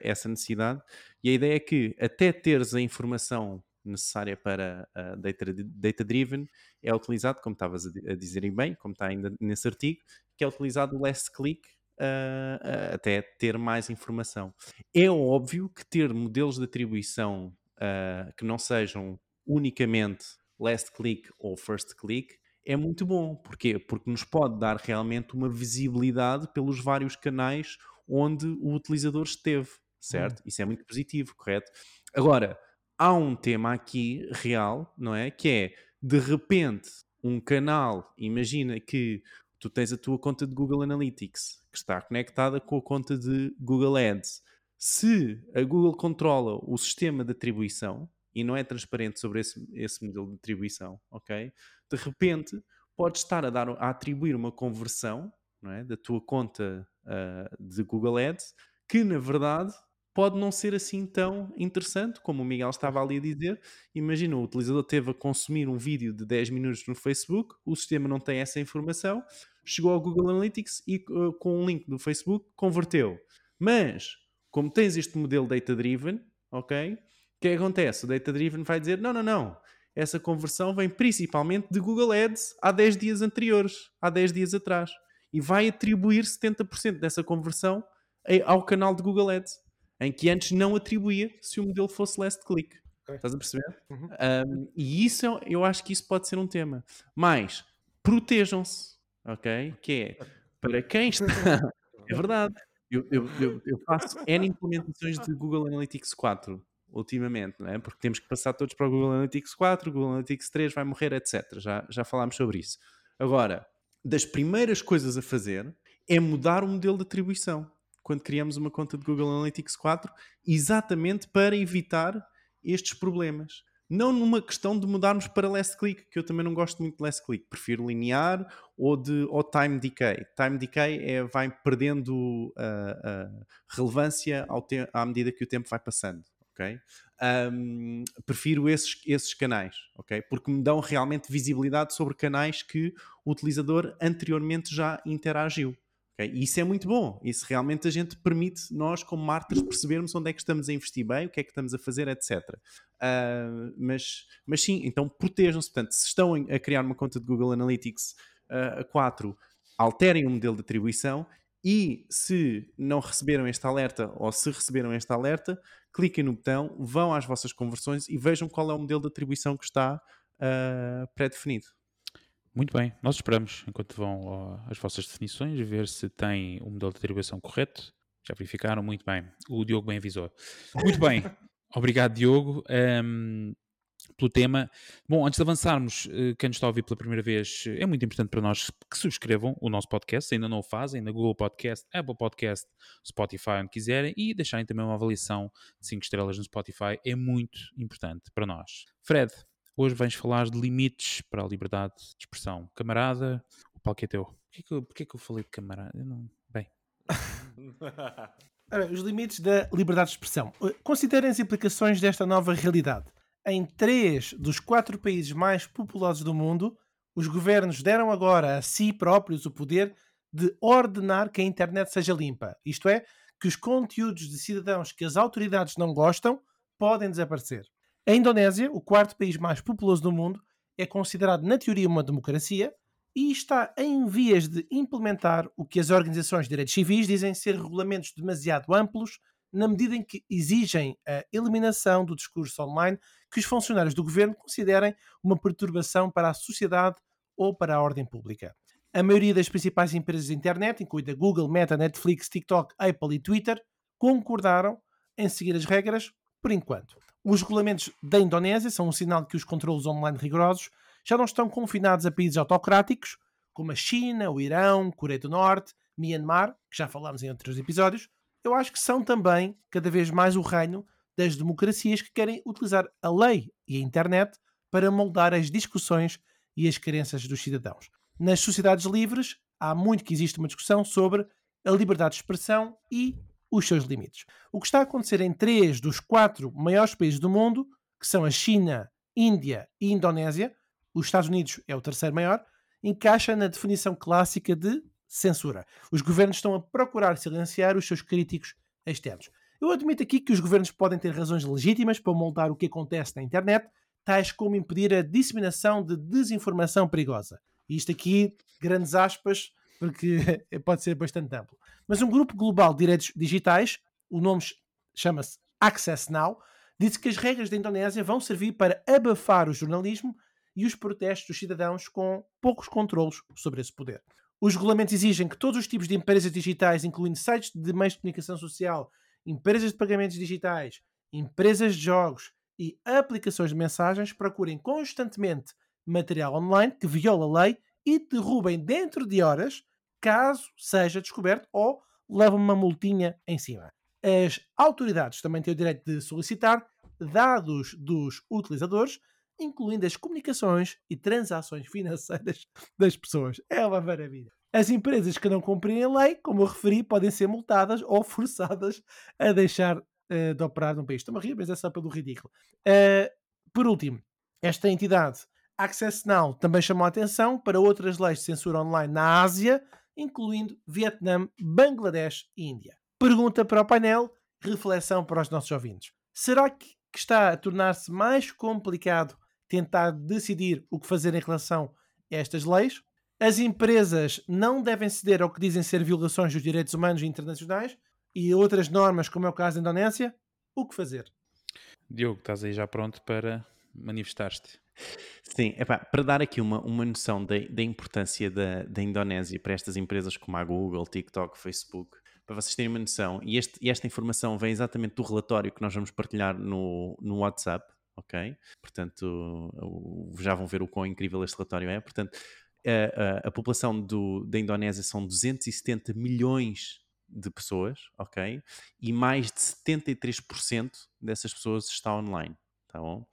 essa necessidade e a ideia é que até teres a informação necessária para a data-driven data é utilizado, como estavas a dizer bem, como está ainda nesse artigo, que é utilizado o last click uh, até ter mais informação. É óbvio que ter modelos de atribuição uh, que não sejam unicamente last click ou first click é muito bom. Porquê? Porque nos pode dar realmente uma visibilidade pelos vários canais onde o utilizador esteve, certo? Hum. Isso é muito positivo, correto? Agora, há um tema aqui real, não é? Que é, de repente, um canal, imagina que tu tens a tua conta de Google Analytics, que está conectada com a conta de Google Ads. Se a Google controla o sistema de atribuição e não é transparente sobre esse, esse modelo de atribuição, ok? De repente, podes estar a, dar, a atribuir uma conversão é? da tua conta uh, de Google Ads que, na verdade, pode não ser assim tão interessante, como o Miguel estava ali a dizer. Imagina, o utilizador teve a consumir um vídeo de 10 minutos no Facebook, o sistema não tem essa informação, chegou ao Google Analytics e uh, com um link do Facebook converteu. Mas, como tens este modelo data-driven, ok? O que é acontece? O data-driven vai dizer, não, não, não, essa conversão vem principalmente de Google Ads há 10 dias anteriores, há 10 dias atrás. E vai atribuir 70% dessa conversão ao canal de Google Ads em que antes não atribuía se o modelo fosse last click. Okay. Estás a perceber? Uhum. Um, e isso eu acho que isso pode ser um tema. Mas protejam-se, ok? Que é para quem está. é verdade. Eu, eu, eu, eu faço N implementações de Google Analytics 4 ultimamente, não é? Porque temos que passar todos para o Google Analytics 4, o Google Analytics 3 vai morrer, etc. Já, já falámos sobre isso. Agora, das primeiras coisas a fazer é mudar o modelo de atribuição quando criamos uma conta de Google Analytics 4, exatamente para evitar estes problemas. Não numa questão de mudarmos para last click, que eu também não gosto muito de last click, prefiro linear ou de ou time decay. Time decay é vai perdendo uh, uh, relevância ao à medida que o tempo vai passando. ok? Um, prefiro esses, esses canais, ok? Porque me dão realmente visibilidade sobre canais que o utilizador anteriormente já interagiu. Okay? E isso é muito bom. Isso realmente a gente permite nós, como marketers, percebermos onde é que estamos a investir bem, o que é que estamos a fazer, etc. Uh, ah, mas, mas sim, então protejam-se. Portanto, se estão a criar uma conta de Google Analytics uh, a 4, alterem o modelo de atribuição e se não receberam este alerta ou se receberam este alerta, cliquem no botão, vão às vossas conversões e vejam qual é o modelo de atribuição que está uh, pré-definido. Muito bem, nós esperamos, enquanto vão às vossas definições, ver se tem o modelo de atribuição correto. Já verificaram? Muito bem. O Diogo bem avisou. Muito bem. Obrigado, Diogo, um, pelo tema. Bom, antes de avançarmos, eh, quem nos está a ouvir pela primeira vez, é muito importante para nós que subscrevam o nosso podcast, se ainda não o fazem, na Google Podcast, Apple Podcast, Spotify, onde quiserem, e deixarem também uma avaliação de 5 estrelas no Spotify. É muito importante para nós. Fred, Hoje vens falar de limites para a liberdade de expressão. Camarada, o palco é teu. Porquê que eu, porquê que eu falei de camarada? Eu não... Bem. Os limites da liberdade de expressão. Uh, considerem as implicações desta nova realidade. Em três dos quatro países mais populosos do mundo, os governos deram agora a si próprios o poder de ordenar que a internet seja limpa. Isto é, que os conteúdos de cidadãos que as autoridades não gostam podem desaparecer. A Indonésia, o quarto país mais populoso do mundo, é considerado na teoria uma democracia e está em vias de implementar o que as organizações de direitos civis dizem ser regulamentos demasiado amplos, na medida em que exigem a eliminação do discurso online que os funcionários do governo considerem uma perturbação para a sociedade ou para a ordem pública. A maioria das principais empresas de internet, incluindo Google, Meta, Netflix, TikTok, Apple e Twitter, concordaram em seguir as regras por enquanto. Os regulamentos da Indonésia são um sinal de que os controlos online rigorosos já não estão confinados a países autocráticos, como a China, o Irão, Coreia do Norte, Myanmar, que já falámos em outros episódios. Eu acho que são também cada vez mais o reino das democracias que querem utilizar a lei e a internet para moldar as discussões e as crenças dos cidadãos. Nas sociedades livres, há muito que existe uma discussão sobre a liberdade de expressão e os seus limites. O que está a acontecer em três dos quatro maiores países do mundo, que são a China, Índia e Indonésia, os Estados Unidos é o terceiro maior, encaixa na definição clássica de censura. Os governos estão a procurar silenciar os seus críticos externos. Eu admito aqui que os governos podem ter razões legítimas para moldar o que acontece na internet, tais como impedir a disseminação de desinformação perigosa. Isto aqui, grandes aspas, porque pode ser bastante amplo. Mas um grupo global de direitos digitais, o nome chama-se Access Now, disse que as regras da Indonésia vão servir para abafar o jornalismo e os protestos dos cidadãos com poucos controlos sobre esse poder. Os regulamentos exigem que todos os tipos de empresas digitais, incluindo sites de meios de comunicação social empresas de pagamentos digitais, empresas de jogos e aplicações de mensagens procurem constantemente material online que viola a lei e derrubem dentro de horas caso seja descoberto ou levem uma multinha em cima. As autoridades também têm o direito de solicitar dados dos utilizadores, incluindo as comunicações e transações financeiras das pessoas. É uma maravilha. As empresas que não cumprirem a lei, como eu referi, podem ser multadas ou forçadas a deixar uh, de operar no país. Estou-me a rir, mas é só pelo ridículo. Uh, por último, esta entidade Access Now também chamou a atenção para outras leis de censura online na Ásia, incluindo Vietnã, Bangladesh e Índia. Pergunta para o painel, reflexão para os nossos ouvintes. Será que está a tornar-se mais complicado tentar decidir o que fazer em relação a estas leis? As empresas não devem ceder ao que dizem ser violações dos direitos humanos internacionais e outras normas, como é o caso da Indonésia? O que fazer? Diogo, estás aí já pronto para manifestar-te? Sim, epá, para dar aqui uma, uma noção da, da importância da, da Indonésia para estas empresas como a Google, TikTok, Facebook, para vocês terem uma noção, e, este, e esta informação vem exatamente do relatório que nós vamos partilhar no, no WhatsApp, ok? Portanto, já vão ver o quão incrível este relatório é. Portanto, a, a, a população do, da Indonésia são 270 milhões de pessoas, ok? E mais de 73% dessas pessoas está online, tá bom?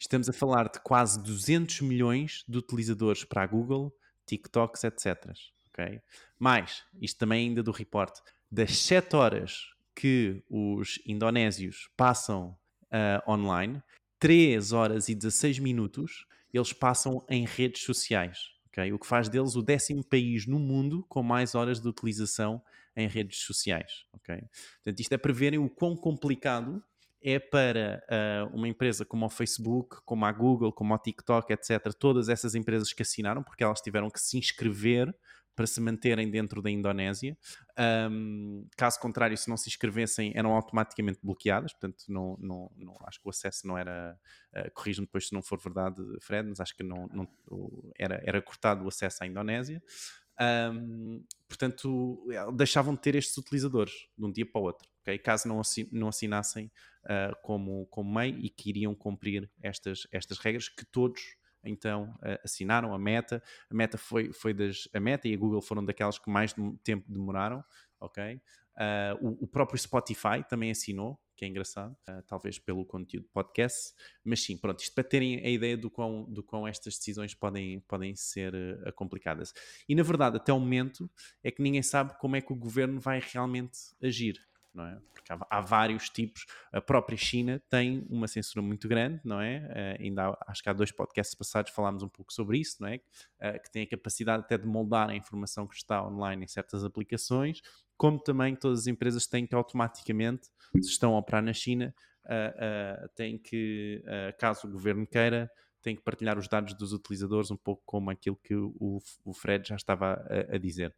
Estamos a falar de quase 200 milhões de utilizadores para a Google, TikToks, etc. Ok? Mais, isto também ainda do report, das 7 horas que os indonésios passam uh, online, 3 horas e 16 minutos eles passam em redes sociais. Okay? O que faz deles o décimo país no mundo com mais horas de utilização em redes sociais. Okay? Portanto, isto é para verem o quão complicado é para uh, uma empresa como o Facebook, como a Google, como o TikTok, etc., todas essas empresas que assinaram, porque elas tiveram que se inscrever para se manterem dentro da Indonésia. Um, caso contrário, se não se inscrevessem, eram automaticamente bloqueadas. Portanto, não, não, não acho que o acesso não era. Uh, Corrijam depois se não for verdade, Fred, mas acho que não, não era, era cortado o acesso à Indonésia. Um, portanto, deixavam de ter estes utilizadores de um dia para o outro, okay? caso não, assin não assinassem uh, como, como MEI e que iriam cumprir estas, estas regras que todos então uh, assinaram a Meta. A Meta foi, foi das a Meta e a Google foram daquelas que mais tempo demoraram, ok? Uh, o, o, próprio Spotify também assinou, que é engraçado, uh, talvez pelo conteúdo podcast, mas sim, pronto, isto para terem a ideia do quão, do quão estas decisões podem, podem ser uh, complicadas. E na verdade, até o momento, é que ninguém sabe como é que o governo vai realmente agir. Não é? Porque há, há, vários tipos. A própria China tem uma censura muito grande, não é? Ainda há, acho que há dois podcasts passados falámos um pouco sobre isso, não é? Que tem a capacidade até de moldar a informação que está online em certas aplicações, como também todas as empresas têm que automaticamente, se estão a operar na China, uh, uh, têm que, uh, caso o governo queira, têm que partilhar os dados dos utilizadores, um pouco como aquilo que o, o Fred já estava a, a dizer.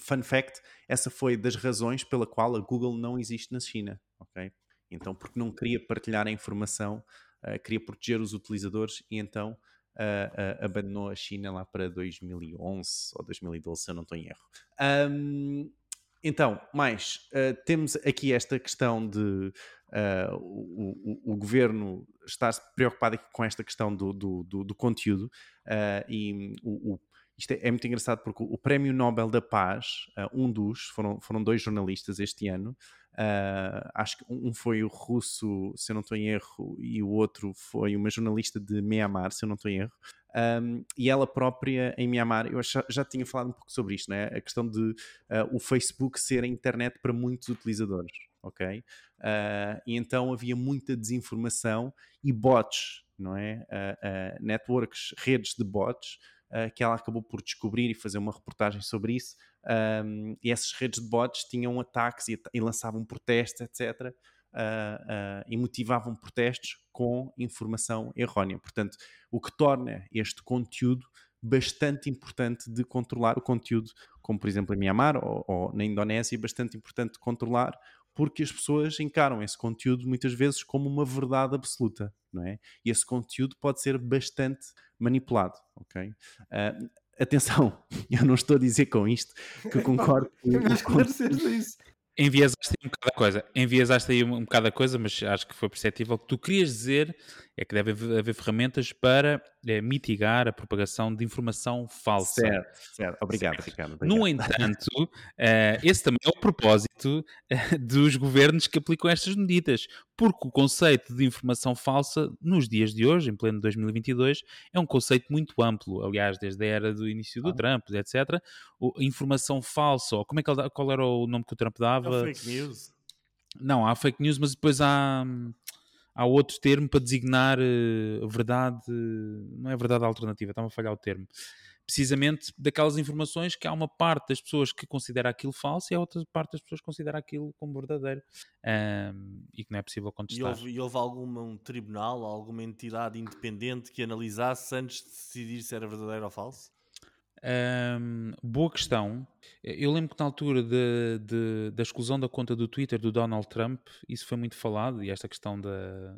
Fun fact, essa foi das razões pela qual a Google não existe na China, ok? Então, porque não queria partilhar a informação, uh, queria proteger os utilizadores e então uh, uh, abandonou a China lá para 2011 ou 2012, se eu não estou em erro. Um, então, mais, uh, temos aqui esta questão de uh, o, o, o, governo estar preocupado com esta questão do, do, do, do conteúdo uh, e o, isto é, é, muito engraçado porque o Prémio Nobel da Paz, um dos, foram, foram dois jornalistas este ano, acho que um foi o russo, se eu não estou em erro, e o outro foi uma jornalista de Myanmar, se eu não estou em erro, um, e ela própria em Myanmar, eu já, já, tinha falado um pouco sobre isto, né? a questão de uh, o Facebook ser a internet para muitos utilizadores, ok? Uh, e então havia muita desinformação e bots, não é? Uh, networks, redes de bots, que ela acabou por descobrir e fazer uma reportagem sobre isso. Um, e essas redes de bots tinham ataques e, e lançavam protestos, etc uh, uh, e motivavam protestos com informação errónea. Portanto, o que torna este conteúdo bastante importante de controlar o conteúdo, como por exemplo em Myanmar ou, ou na Indonésia, bastante importante de controlar, porque as pessoas encaram esse conteúdo muitas vezes como uma verdade absoluta, não é? E esse conteúdo pode ser bastante manipulado, ok? Uh, atenção, eu não estou a dizer com isto que concordo com, com, isso. Enviesaste aí um bocado a coisa, enviesaste aí um, bocado a coisa, mas acho que foi perceptível. O que tu querias dizer é que deve haver ferramentas para é, mitigar a propagação de informação falsa. Certo, certo. Obrigado, certo. Ricardo. Obrigado. No entanto, uh, esse também é o propósito uh, dos governos que aplicam estas medidas, porque o conceito de informação falsa, nos dias de hoje, em pleno 2022, é um conceito muito amplo. Aliás, desde a era do início do ah. Trump, etc. O, informação falsa, ou como é que ele, qual era o nome que o Trump dava? É fake news. Não, há fake news, mas depois há. Há outro termo para designar uh, verdade, não é verdade alternativa, está-me a falhar o termo. Precisamente daquelas informações que há uma parte das pessoas que considera aquilo falso e a outra parte das pessoas que considera aquilo como verdadeiro um, e que não é possível contestar. E houve, e houve algum um tribunal, alguma entidade independente que analisasse antes de decidir se era verdadeiro ou falso? Um, boa questão. Eu lembro que na altura de, de, da exclusão da conta do Twitter do Donald Trump, isso foi muito falado, e esta questão da,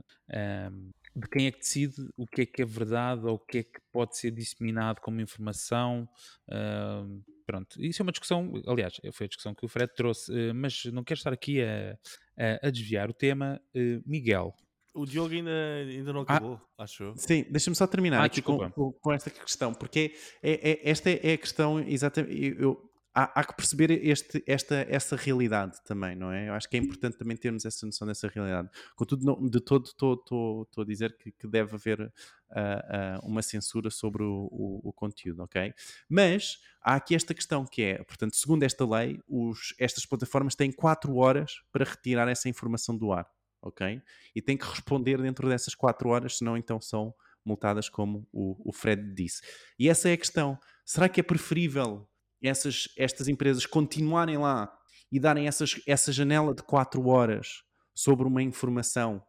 um, de quem é que decide o que é que é verdade ou o que é que pode ser disseminado como informação. Um, pronto, isso é uma discussão, aliás, foi a discussão que o Fred trouxe, uh, mas não quero estar aqui a, a, a desviar o tema. Uh, Miguel, o Diogo ainda, ainda não ah, acabou, ah, acho eu. Sim, deixa-me só terminar ah, aqui com, com, com, esta questão, porque é, é, esta é a questão exatamente. Eu, há, há, que perceber este, esta, essa realidade também, não é? Eu acho que é importante também termos essa noção dessa realidade. Contudo, não, de todo estou a dizer que, que, deve haver uh, uh, uma censura sobre o, o, o, conteúdo, ok? Mas há aqui esta questão que é, portanto, segundo esta lei, os, estas plataformas têm 4 horas para retirar essa informação do ar ok? E tem que responder dentro dessas 4 horas, senão então são multadas como o, o Fred disse. E essa é a questão. Será que é preferível essas, estas empresas continuarem lá e darem essas, essa janela de 4 horas sobre uma informação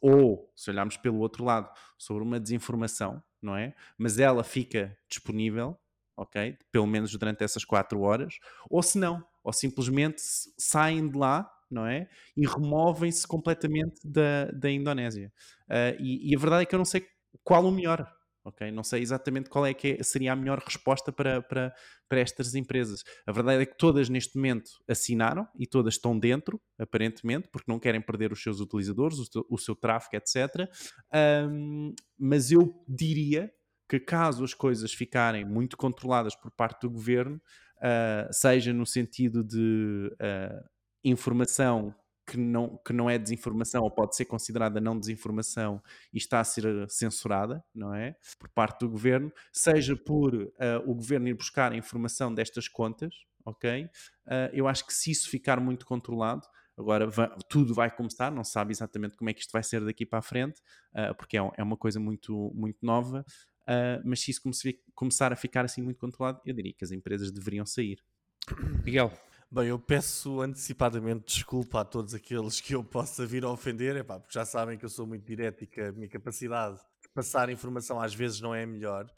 ou, se olharmos pelo outro lado, sobre uma desinformação, não é? Mas ela fica disponível, ok? Pelo menos durante essas 4 horas, ou se não, ou simplesmente saem de lá não é? E removem-se completamente da, da Indonésia. Uh, e, e, a verdade é que eu não sei qual o melhor, ok? Não sei exatamente qual é que é, seria a melhor resposta para, para, para estas empresas. A verdade é que todas neste momento assinaram e todas estão dentro, aparentemente, porque não querem perder os seus utilizadores, o o seu tráfego, etc. Um, mas eu diria que caso as coisas ficarem muito controladas por parte do governo, uh, seja no sentido de uh, informação que não, que não é desinformação ou pode ser considerada não desinformação e está a ser censurada, não é? Por parte do governo, seja por uh, o governo ir buscar a informação destas contas, ok? Uh, eu acho que se isso ficar muito controlado, agora vai, tudo vai começar, não sabe exatamente como é que isto vai ser daqui para a frente, uh, porque é, é, uma coisa muito, muito nova, mas se isso começar a ficar assim muito controlado, eu diria que as empresas deveriam sair. Miguel. Bem, eu peço antecipadamente desculpa a todos aqueles que eu possa vir a ofender, epá, porque já sabem que eu sou muito direto e que a minha capacidade de passar informação às vezes não é a melhor.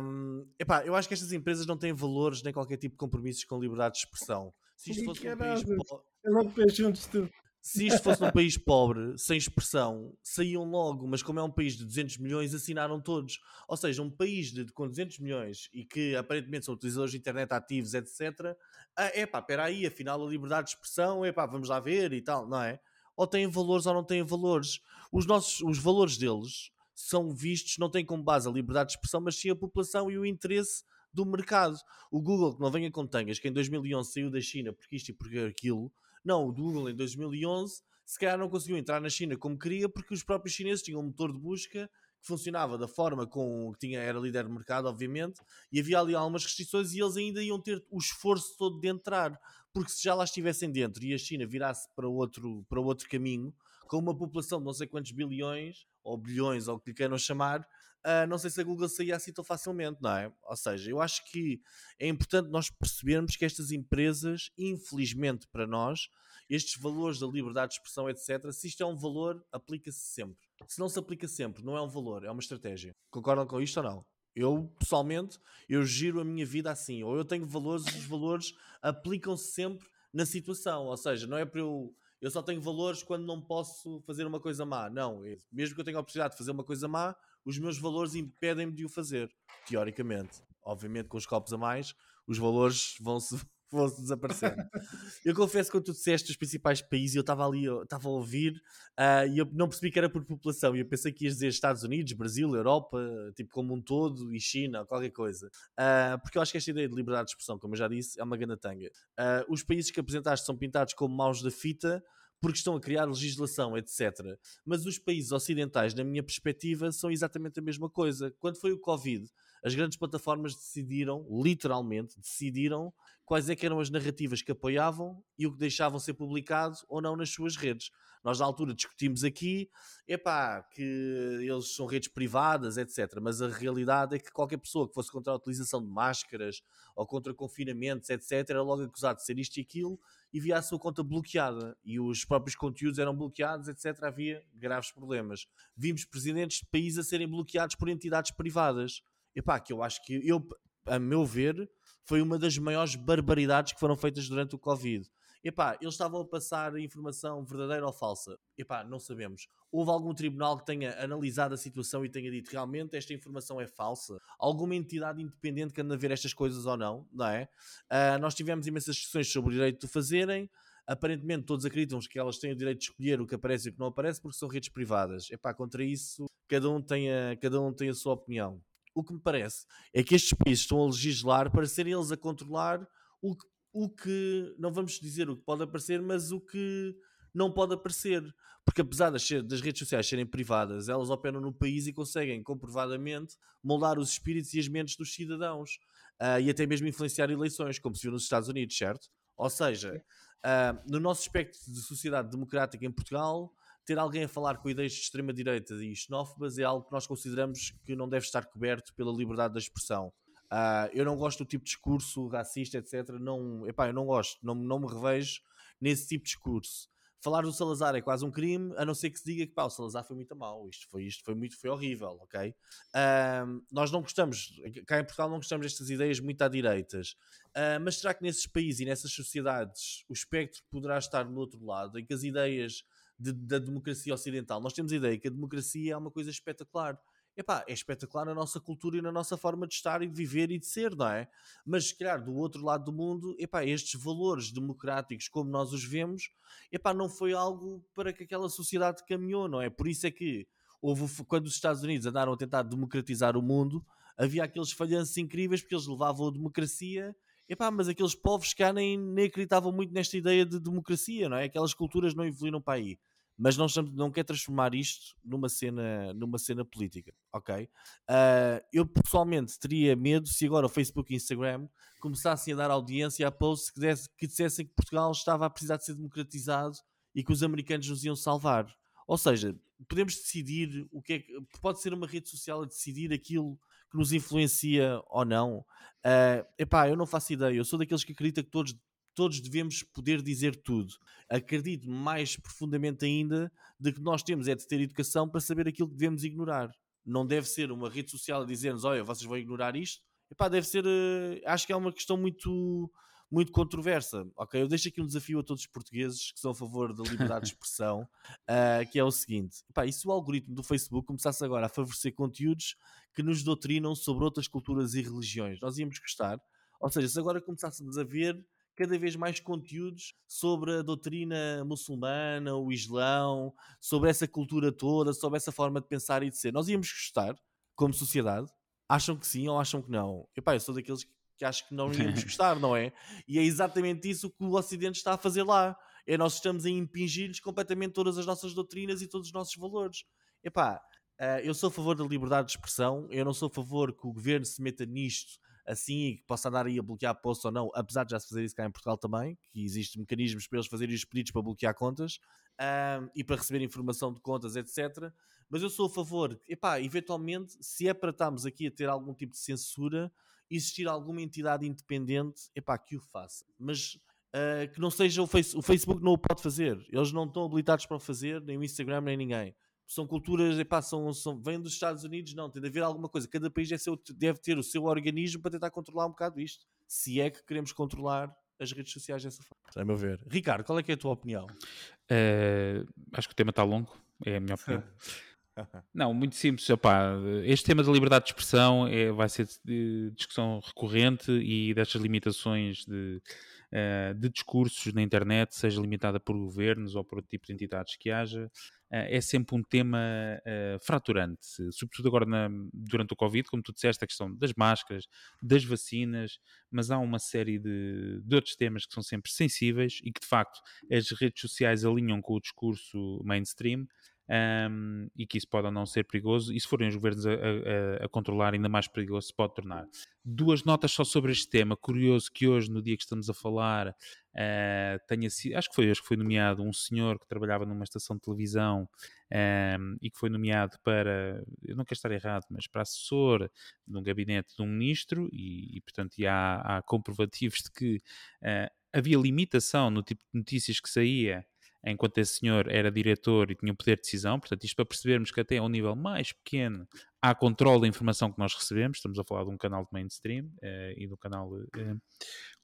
Um, epá, eu acho que estas empresas não têm valores nem qualquer tipo de compromissos com liberdade de expressão. Se isto fosse um país. Juntos tu. Se isto fosse um país pobre, sem expressão, saíam logo, mas como é um país de 200 milhões, assinaram todos. Ou seja, um país de, com 200 milhões e que aparentemente são utilizadores de internet ativos, etc. É pá, espera aí, afinal a liberdade de expressão, é pá, vamos lá ver e tal, não é? Ou têm valores ou não têm valores. Os, nossos, os valores deles são vistos, não têm como base a liberdade de expressão, mas sim a população e o interesse do mercado. O Google, que não venha com tangas, que em 2011 saiu da China porque isto e porque aquilo não, o Google em 2011 se calhar não conseguiu entrar na China como queria porque os próprios chineses tinham um motor de busca que funcionava da forma com que tinha, era líder de mercado, obviamente, e havia ali algumas restrições e eles ainda iam ter o esforço todo de entrar, porque se já lá estivessem dentro e a China virasse para outro, para outro caminho, com uma população de não sei quantos bilhões, ou bilhões, ou o que lhe queiram chamar, uh, não sei se a Google saía assim tão facilmente, não é? Ou seja, eu acho que é importante nós percebermos que estas empresas, infelizmente para nós, estes valores da liberdade de expressão, etc., se isto é um valor, aplica-se sempre. Se não se aplica sempre, não é um valor, é uma estratégia. Concordam com isto ou não? Eu, pessoalmente, eu giro a minha vida assim. Ou eu tenho valores, os valores aplicam-se sempre na situação. Ou seja, não é para eu eu só tenho valores quando não posso fazer uma coisa má. Não, mesmo que eu tenha a oportunidade de fazer uma coisa má, os meus valores impedem-me de o fazer, teoricamente. Obviamente, com os copos a mais, os valores vão-se fosse desaparecer. eu confesso que quando tu disseste os principais países, eu estava ali, estava a ouvir uh, e eu não percebi que era por população. Eu pensei que ias dizer Estados Unidos, Brasil, Europa, tipo como um todo, e China, qualquer coisa. Uh, porque eu acho que esta ideia de liberdade de expressão, como eu já disse, é uma gana tanga. Uh, os países que apresentaste são pintados como maus da fita porque estão a criar legislação, etc. Mas os países ocidentais, na minha perspectiva, são exatamente a mesma coisa. Quando foi o Covid, as grandes plataformas decidiram, literalmente, decidiram quais é eram as narrativas que apoiavam e o que deixavam ser publicado ou não nas suas redes. Nós na altura discutimos aqui, epá, que eles são redes privadas, etc. Mas a realidade é que qualquer pessoa que fosse contra a utilização de máscaras ou contra confinamentos, etc., era logo acusado de ser isto e aquilo e via a sua conta bloqueada e os próprios conteúdos eram bloqueados, etc. Havia graves problemas. Vimos presidentes de países a serem bloqueados por entidades privadas. Epá, que eu acho que eu, a meu ver, foi uma das maiores barbaridades que foram feitas durante o Covid. Epá, eles estavam a passar informação verdadeira ou falsa? Epá, não sabemos. Houve algum tribunal que tenha analisado a situação e tenha dito realmente esta informação é falsa? Alguma entidade independente que anda a ver estas coisas ou não? Não é? Uh, nós tivemos imensas discussões sobre o direito de fazerem. Aparentemente todos acreditam que elas têm o direito de escolher o que aparece e o que não aparece porque são redes privadas. Epá, contra isso, cada um tem a, cada um tem a sua opinião. O que me parece é que estes países estão a legislar para serem eles a controlar o que o que, não vamos dizer o que pode aparecer, mas o que não pode aparecer. Porque apesar das, das, redes sociais serem privadas, elas operam no país e conseguem comprovadamente moldar os espíritos e as mentes dos cidadãos uh, e até mesmo influenciar eleições, como se viu nos Estados Unidos, certo? Ou seja, uh, no nosso aspecto de sociedade democrática em Portugal, ter alguém a falar com ideias de extrema-direita e xenófobas é algo que nós consideramos que não deve estar coberto pela liberdade da expressão. Uh, eu não gosto do tipo de discurso racista, etc. Não, epá, eu não gosto, não, não me revejo nesse tipo de discurso. Falar do Salazar é quase um crime, a não ser que se diga que pá, o Salazar foi muito mal, isto foi, isto foi muito foi horrível, ok? Uh, nós não gostamos, cá em Portugal não gostamos destas ideias muito à direitas, uh, mas será que nesses países e nessas sociedades o espectro poderá estar no outro lado, em que as ideias de, da democracia ocidental, nós temos a ideia que a democracia é uma coisa espetacular, epá, é espetacular na nossa cultura e na nossa forma de estar e de viver e de ser, não é? Mas, se calhar, do outro lado do mundo, epá, estes valores democráticos, como nós os vemos, epá, não foi algo para que aquela sociedade caminhou, não é? Por isso é que houve, quando os Estados Unidos andaram a tentar democratizar o mundo, havia aqueles falhanços incríveis porque eles levavam a democracia Epá, mas aqueles povos cá nem, nem acreditavam muito nesta ideia de democracia, não é? Aquelas culturas não evoluíram para aí mas não, não quer transformar isto numa cena, numa cena política, ok? Uh, eu pessoalmente teria medo se agora o Facebook e Instagram começassem a dar audiência a posts que, desse, que dissessem que Portugal estava a precisar de ser democratizado e que os americanos nos iam salvar. Ou seja, podemos decidir o que é que. Pode ser uma rede social a decidir aquilo que nos influencia ou não. Uh, epá, eu não faço ideia. Eu sou daqueles que acredita que todos todos devemos poder dizer tudo. Acredito mais profundamente ainda de que nós temos é de ter educação para saber aquilo que devemos ignorar. Não deve ser uma rede social a dizer-nos, olha, vocês vão ignorar isto. Epá, deve ser, uh, acho que é uma questão muito, muito controversa. Ok, eu deixo aqui um desafio a todos os portugueses que são a favor da liberdade de expressão, uh, que é o seguinte: epá, e se o algoritmo do Facebook começasse agora a favorecer conteúdos que nos doutrinam sobre outras culturas e religiões, nós íamos gostar. Ou seja, se agora começássemos a ver cada vez mais conteúdos sobre a doutrina muçulmana, o Islão, sobre essa cultura toda, sobre essa forma de pensar e de ser. Nós íamos gostar, como sociedade? Acham que sim ou acham que não? Epá, eu sou daqueles que acho que não íamos gostar, não é? E é exatamente isso que o Ocidente está a fazer lá. É nós estamos a impingir-lhes completamente todas as nossas doutrinas e todos os nossos valores. Epá, uh, eu sou a favor da liberdade de expressão, eu não sou a favor que o governo se meta nisto assim que possa andar aí a bloquear posts ou não, apesar de já se fazer isso cá em Portugal também, que existem mecanismos para eles fazerem os pedidos para bloquear contas e para receber informação de contas, etc. Mas eu sou a favor, epá, eventualmente, se é para estarmos aqui a ter algum tipo de censura, existir alguma entidade independente, epá, que o faça. Mas uh, que não seja o, face, o Facebook não o pode fazer. Eles não estão habilitados para o fazer, nem o Instagram, nem ninguém são culturas, epá, são, são, vêm dos Estados Unidos, não, tem de haver alguma coisa. Cada país deve, ser, deve ter o seu organismo para tentar controlar um bocado isto. Se é que queremos controlar as redes sociais dessa forma. A meu ver. Ricardo, qual é que é a tua opinião? Uh, acho que o tema está longo, é a minha opinião. Não, muito simples. Este tema da liberdade de expressão é, vai ser discussão recorrente e destas limitações de uh, de discursos na internet, seja limitada por governos ou por outro tipo de entidades que haja, eh, é sempre um tema uh, fraturante, sobretudo agora na, durante o Covid, como tu disseste, a questão das máscaras, das vacinas, mas há uma série de, de, outros temas que são sempre sensíveis e que de facto as redes sociais alinham com o discurso mainstream. Um, e que isso pode ou não ser perigoso, e se forem os governos a, a, a, controlar, ainda mais perigoso se pode tornar. Duas notas só sobre este tema. Curioso que hoje, no dia que estamos a falar, uh, tenha sido, acho que foi hoje que foi nomeado um senhor que trabalhava numa estação de televisão um, e que foi nomeado para, eu não quero estar errado, mas para assessor de um gabinete de um ministro, e, e portanto há, há comprovativos de que uh, havia limitação no tipo de notícias que saía enquanto esse senhor era diretor e tinha o poder de decisão, portanto, isto para percebermos que até a um nível mais pequeno há controle da informação que nós recebemos, estamos a falar de um canal de mainstream uh, e de um canal uh,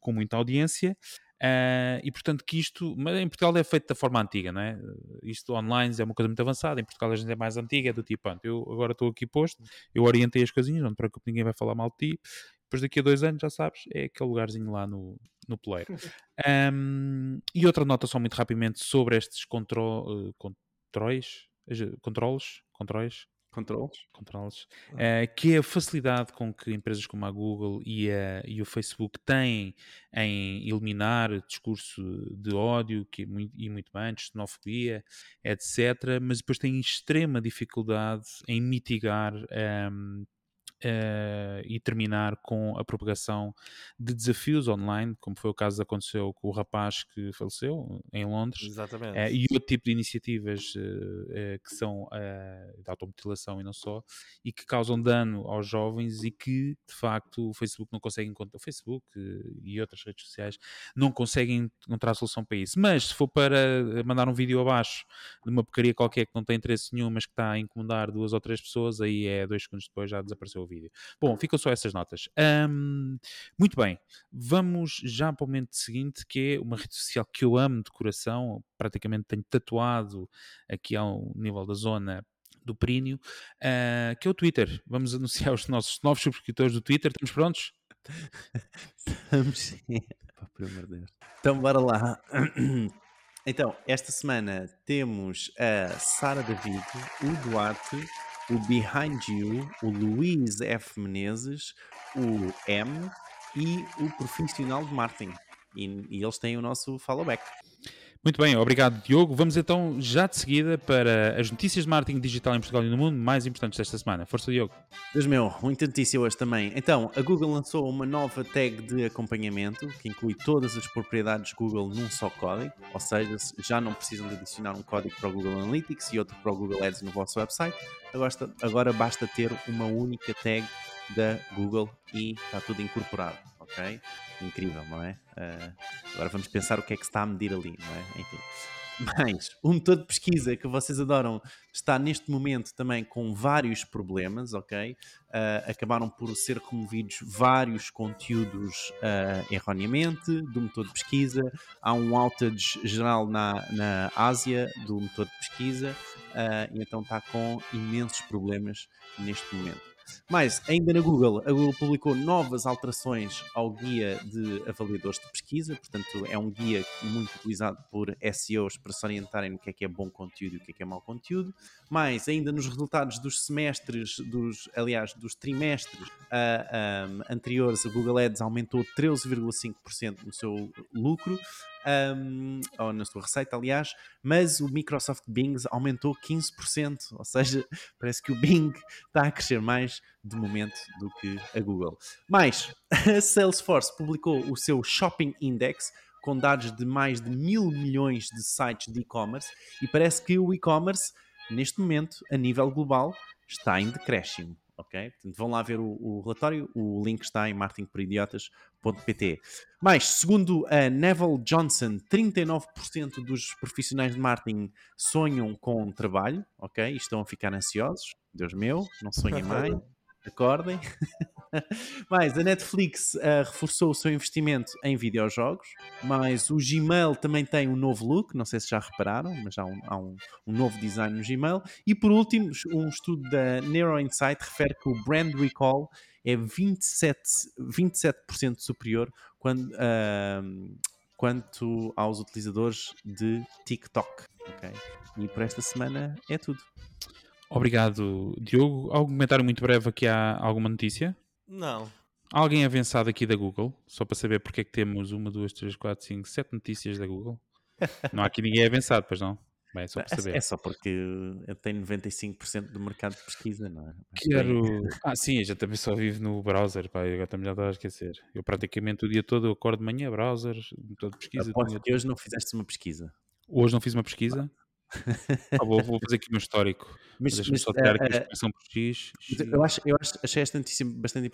com muita audiência, uh, e portanto que isto, mas em Portugal é feito da forma antiga, não é? Isto online é uma coisa muito avançada, em Portugal a gente é mais antiga, é do tipo, eu agora estou aqui posto, eu orientei as coisinhas, não te preocupes, ninguém vai falar mal de ti, depois daqui a dois anos, já sabes, é aquele lugarzinho lá no, no player. Um, e outra nota só muito rapidamente sobre estes contro uh, controles, controles, controles, controles, controles uh, que é a facilidade com que empresas como a Google e, a, e o Facebook têm em eliminar discurso de ódio que é muito, e muito bem, de xenofobia, etc. Mas depois têm extrema dificuldade em mitigar um, uh, e terminar com a propagação de desafios online, como foi o caso que aconteceu com o rapaz que faleceu em Londres. Exatamente. Uh, e outro tipo de iniciativas uh, que são de automutilação e não só, e que causam dano aos jovens e que, de facto, o Facebook não consegue encontrar, o Facebook e outras redes sociais não conseguem encontrar solução para isso. Mas se for para mandar um vídeo abaixo de uma porcaria qualquer que não tem interesse nenhum, mas que está a incomodar duas ou três pessoas, aí é dois segundos depois já desapareceu o vídeo vídeo. Bom, ficam só essas notas. Um, muito bem, vamos já para o momento seguinte, que é uma rede social que eu amo de coração, praticamente tenho tatuado aqui ao nível da zona do períneo, uh, que é o Twitter. Vamos anunciar os nossos novos subscritores do Twitter. Estamos prontos? Estamos sim. Pelo amor de Deus. Então, bora lá. Então, esta semana temos a Sara David, o Duarte, o Behind You, o Luís F. Menezes, o M e o Profissional de Martin. E, e eles têm o nosso followback. Muito bem, obrigado Diogo. Vamos então já de seguida para as notícias de marketing digital em Portugal e no mundo mais importantes desta semana. Força Diogo. Deus meu, muita notícia hoje também. Então, a Google lançou uma nova tag de acompanhamento que inclui todas as propriedades Google num só código, ou seja, já não precisam de adicionar um código para o Google Analytics e outro para o Google Ads no vosso website. Agora, agora basta ter uma única tag da Google e está tudo incorporado, ok? Incrível, não é? Uh, agora vamos pensar o que é que se está a medir ali, não é? Enfim. Mas o motor de pesquisa que vocês adoram está neste momento também com vários problemas, ok? Uh, acabaram por ser removidos vários conteúdos uh, erroneamente do motor de pesquisa. Há um outage geral na, na Ásia do motor de pesquisa uh, e então está com imensos problemas neste momento. Mas, ainda na Google, a Google publicou novas alterações ao guia de avaliadores de pesquisa, portanto, é um guia muito utilizado por SEOs para se orientarem no que é que é bom conteúdo e o que é que é mau conteúdo. Mas, ainda nos resultados dos semestres, dos, aliás, dos trimestres uh, um, anteriores, a Google Ads aumentou 13,5% no seu lucro um, ou na sua receita, aliás, mas o Microsoft Bing aumentou 15%, ou seja, parece que o Bing está a crescer mais de momento do que a Google. Mas a Salesforce publicou o seu Shopping Index com dados de mais de mil milhões de sites de e-commerce e parece que o e-commerce, neste momento, a nível global, está em decréscimo ok? Portanto, vão lá ver o, o, relatório, o link está em marketingporidiotas.pt. Mas, segundo a Neville Johnson, 39% dos profissionais de marketing sonham com trabalho, ok? E estão a ficar ansiosos. Deus meu, não sonhem mais acordem. Mas a Netflix uh, reforçou o seu investimento em videojogos, mas o Gmail também tem um novo look, não sei se já repararam, mas há um, há um, um novo design no Gmail. E por último, um estudo da Neuro Insight refere que o brand recall é 27%, 27 superior quando, uh, quanto aos utilizadores de TikTok. Okay? E por esta semana é tudo. Obrigado, Diogo. Algum comentário muito breve aqui? Há alguma notícia? Não. Alguém avançado aqui da Google? Só para saber porque é que temos uma, duas, três, quatro, cinco, sete notícias da Google. Não há aqui ninguém avançado, pois não? Bem, é só para é saber. É, só porque eu tenho 95% do mercado de pesquisa, não é? Quero. Ah, sim, eu já também só vivo no browser, pá, agora também já estava a esquecer. Eu praticamente o dia todo eu acordo de manhã, browser, todo pesquisa. Aposto que hoje não fizeste uma pesquisa. Hoje não fiz uma pesquisa? Ah, vou, vou, fazer aqui meu histórico. Mas, mas só tirar aqui a expressão por X. Eu, acho, eu acho, achei esta notícia bastante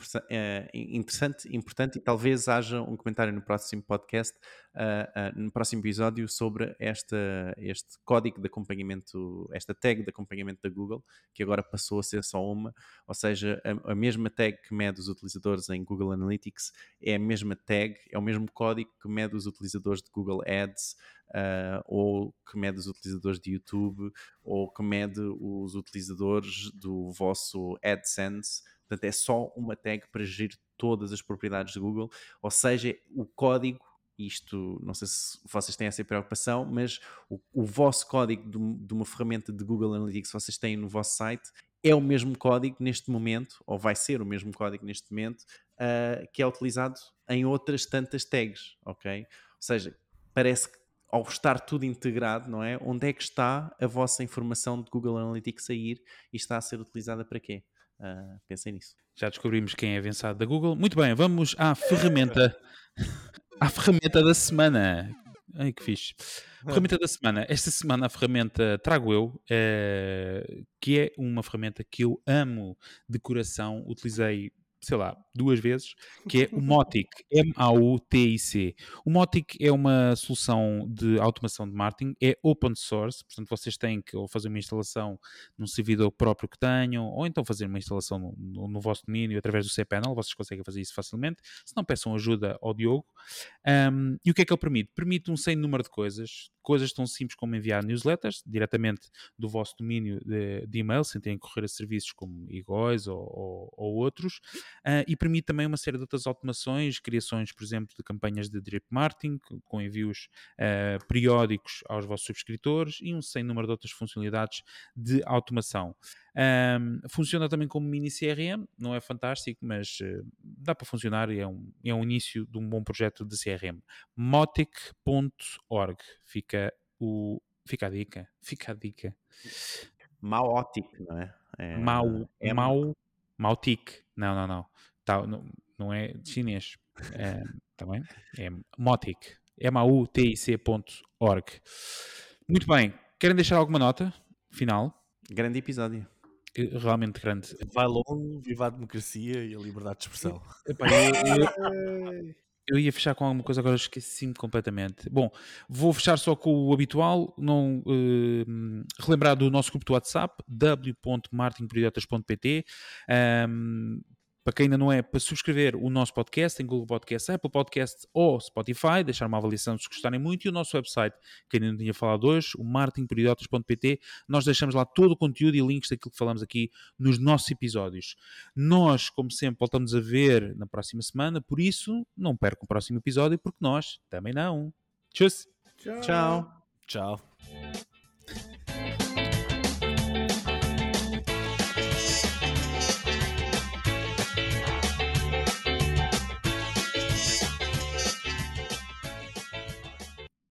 interessante, importante e talvez haja um comentário no próximo podcast, uh, uh, no próximo episódio, sobre esta, este código de acompanhamento, esta tag de acompanhamento da Google, que agora passou a ser só uma, ou seja, a, a mesma tag que mede os utilizadores em Google Analytics é a mesma tag, é o mesmo código que mede os utilizadores de Google Ads uh, ou que mede os utilizadores de YouTube, ou que mede os utilizadores do vosso AdSense. Portanto, é só uma tag para gerir todas as propriedades de Google, ou seja, o código isto, não sei se vocês têm essa preocupação, mas o, o vosso código de, de, uma ferramenta de Google Analytics que vocês têm no vosso site é o mesmo código neste momento, ou vai ser o mesmo código neste momento, uh, que é utilizado em outras tantas tags, ok? Ou seja, parece que ao estar tudo integrado, não é? Onde é que está a vossa informação de Google Analytics a ir e está a ser utilizada para quê? Uh, pensem nisso. Já descobrimos quem é avançado da Google. Muito bem, vamos à ferramenta, à ferramenta da semana. Ai, que fixe. Ferramenta da semana. Esta semana a ferramenta trago eu, é, que é uma ferramenta que eu amo de coração. Utilizei sei lá, duas vezes, que é o Motic, M-A-U-T-I-C. O Motic é uma solução de automação de marketing, é open source, portanto vocês têm que ou fazer uma instalação num servidor próprio que tenham, ou então fazer uma instalação no, no, no vosso domínio através do cPanel, vocês conseguem fazer isso facilmente, se não peçam ajuda ao Diogo. Um, e o que é que ele permite? Permite um sem número de coisas, coisas tão simples como enviar newsletters diretamente do vosso domínio de, de e-mail, sem terem que correr a serviços como Egois ou, ou, ou outros, uh, e permite também uma série de outras automações, criações, por exemplo, de campanhas de drip marketing, com envios uh, periódicos aos vossos subscritores e um sem número de outras funcionalidades de automação. Um, funciona também como mini CRM, não é fantástico, mas uh, dá para funcionar e é um, é um início de um bom projeto de CRM. Motic.org fica, o, fica a dica. Fica a dica. Maotic, não é? é Mau, é Mau, Mautic. Não, não, não. Tá, não, não é chinês. É, tá bem? É Motic. M-A-U-T-I-C.org. Muito bem. Querem deixar alguma nota final? Grande episódio realmente grande. Vai longo, viva a democracia e a liberdade de expressão. Epá, eu, eu, eu, ia fechar com alguma coisa, agora esqueci-me completamente. Bom, vou fechar só com o habitual, não uh, relembrar do nosso grupo do WhatsApp, w.martinperiodotas.pt. Um, para quem ainda não é, para subscrever o nosso podcast em Google Podcast, Apple Podcast ou Spotify, deixar uma avaliação se gostarem muito e o nosso website, que ainda não tinha falado hoje, o martinperiodotas.pt, nós deixamos lá todo o conteúdo e links daquilo que falamos aqui nos nossos episódios. Nós, como sempre, voltamos a ver na próxima semana, por isso não percam o próximo episódio, porque nós também não. Tchau. Tchau. Tchau.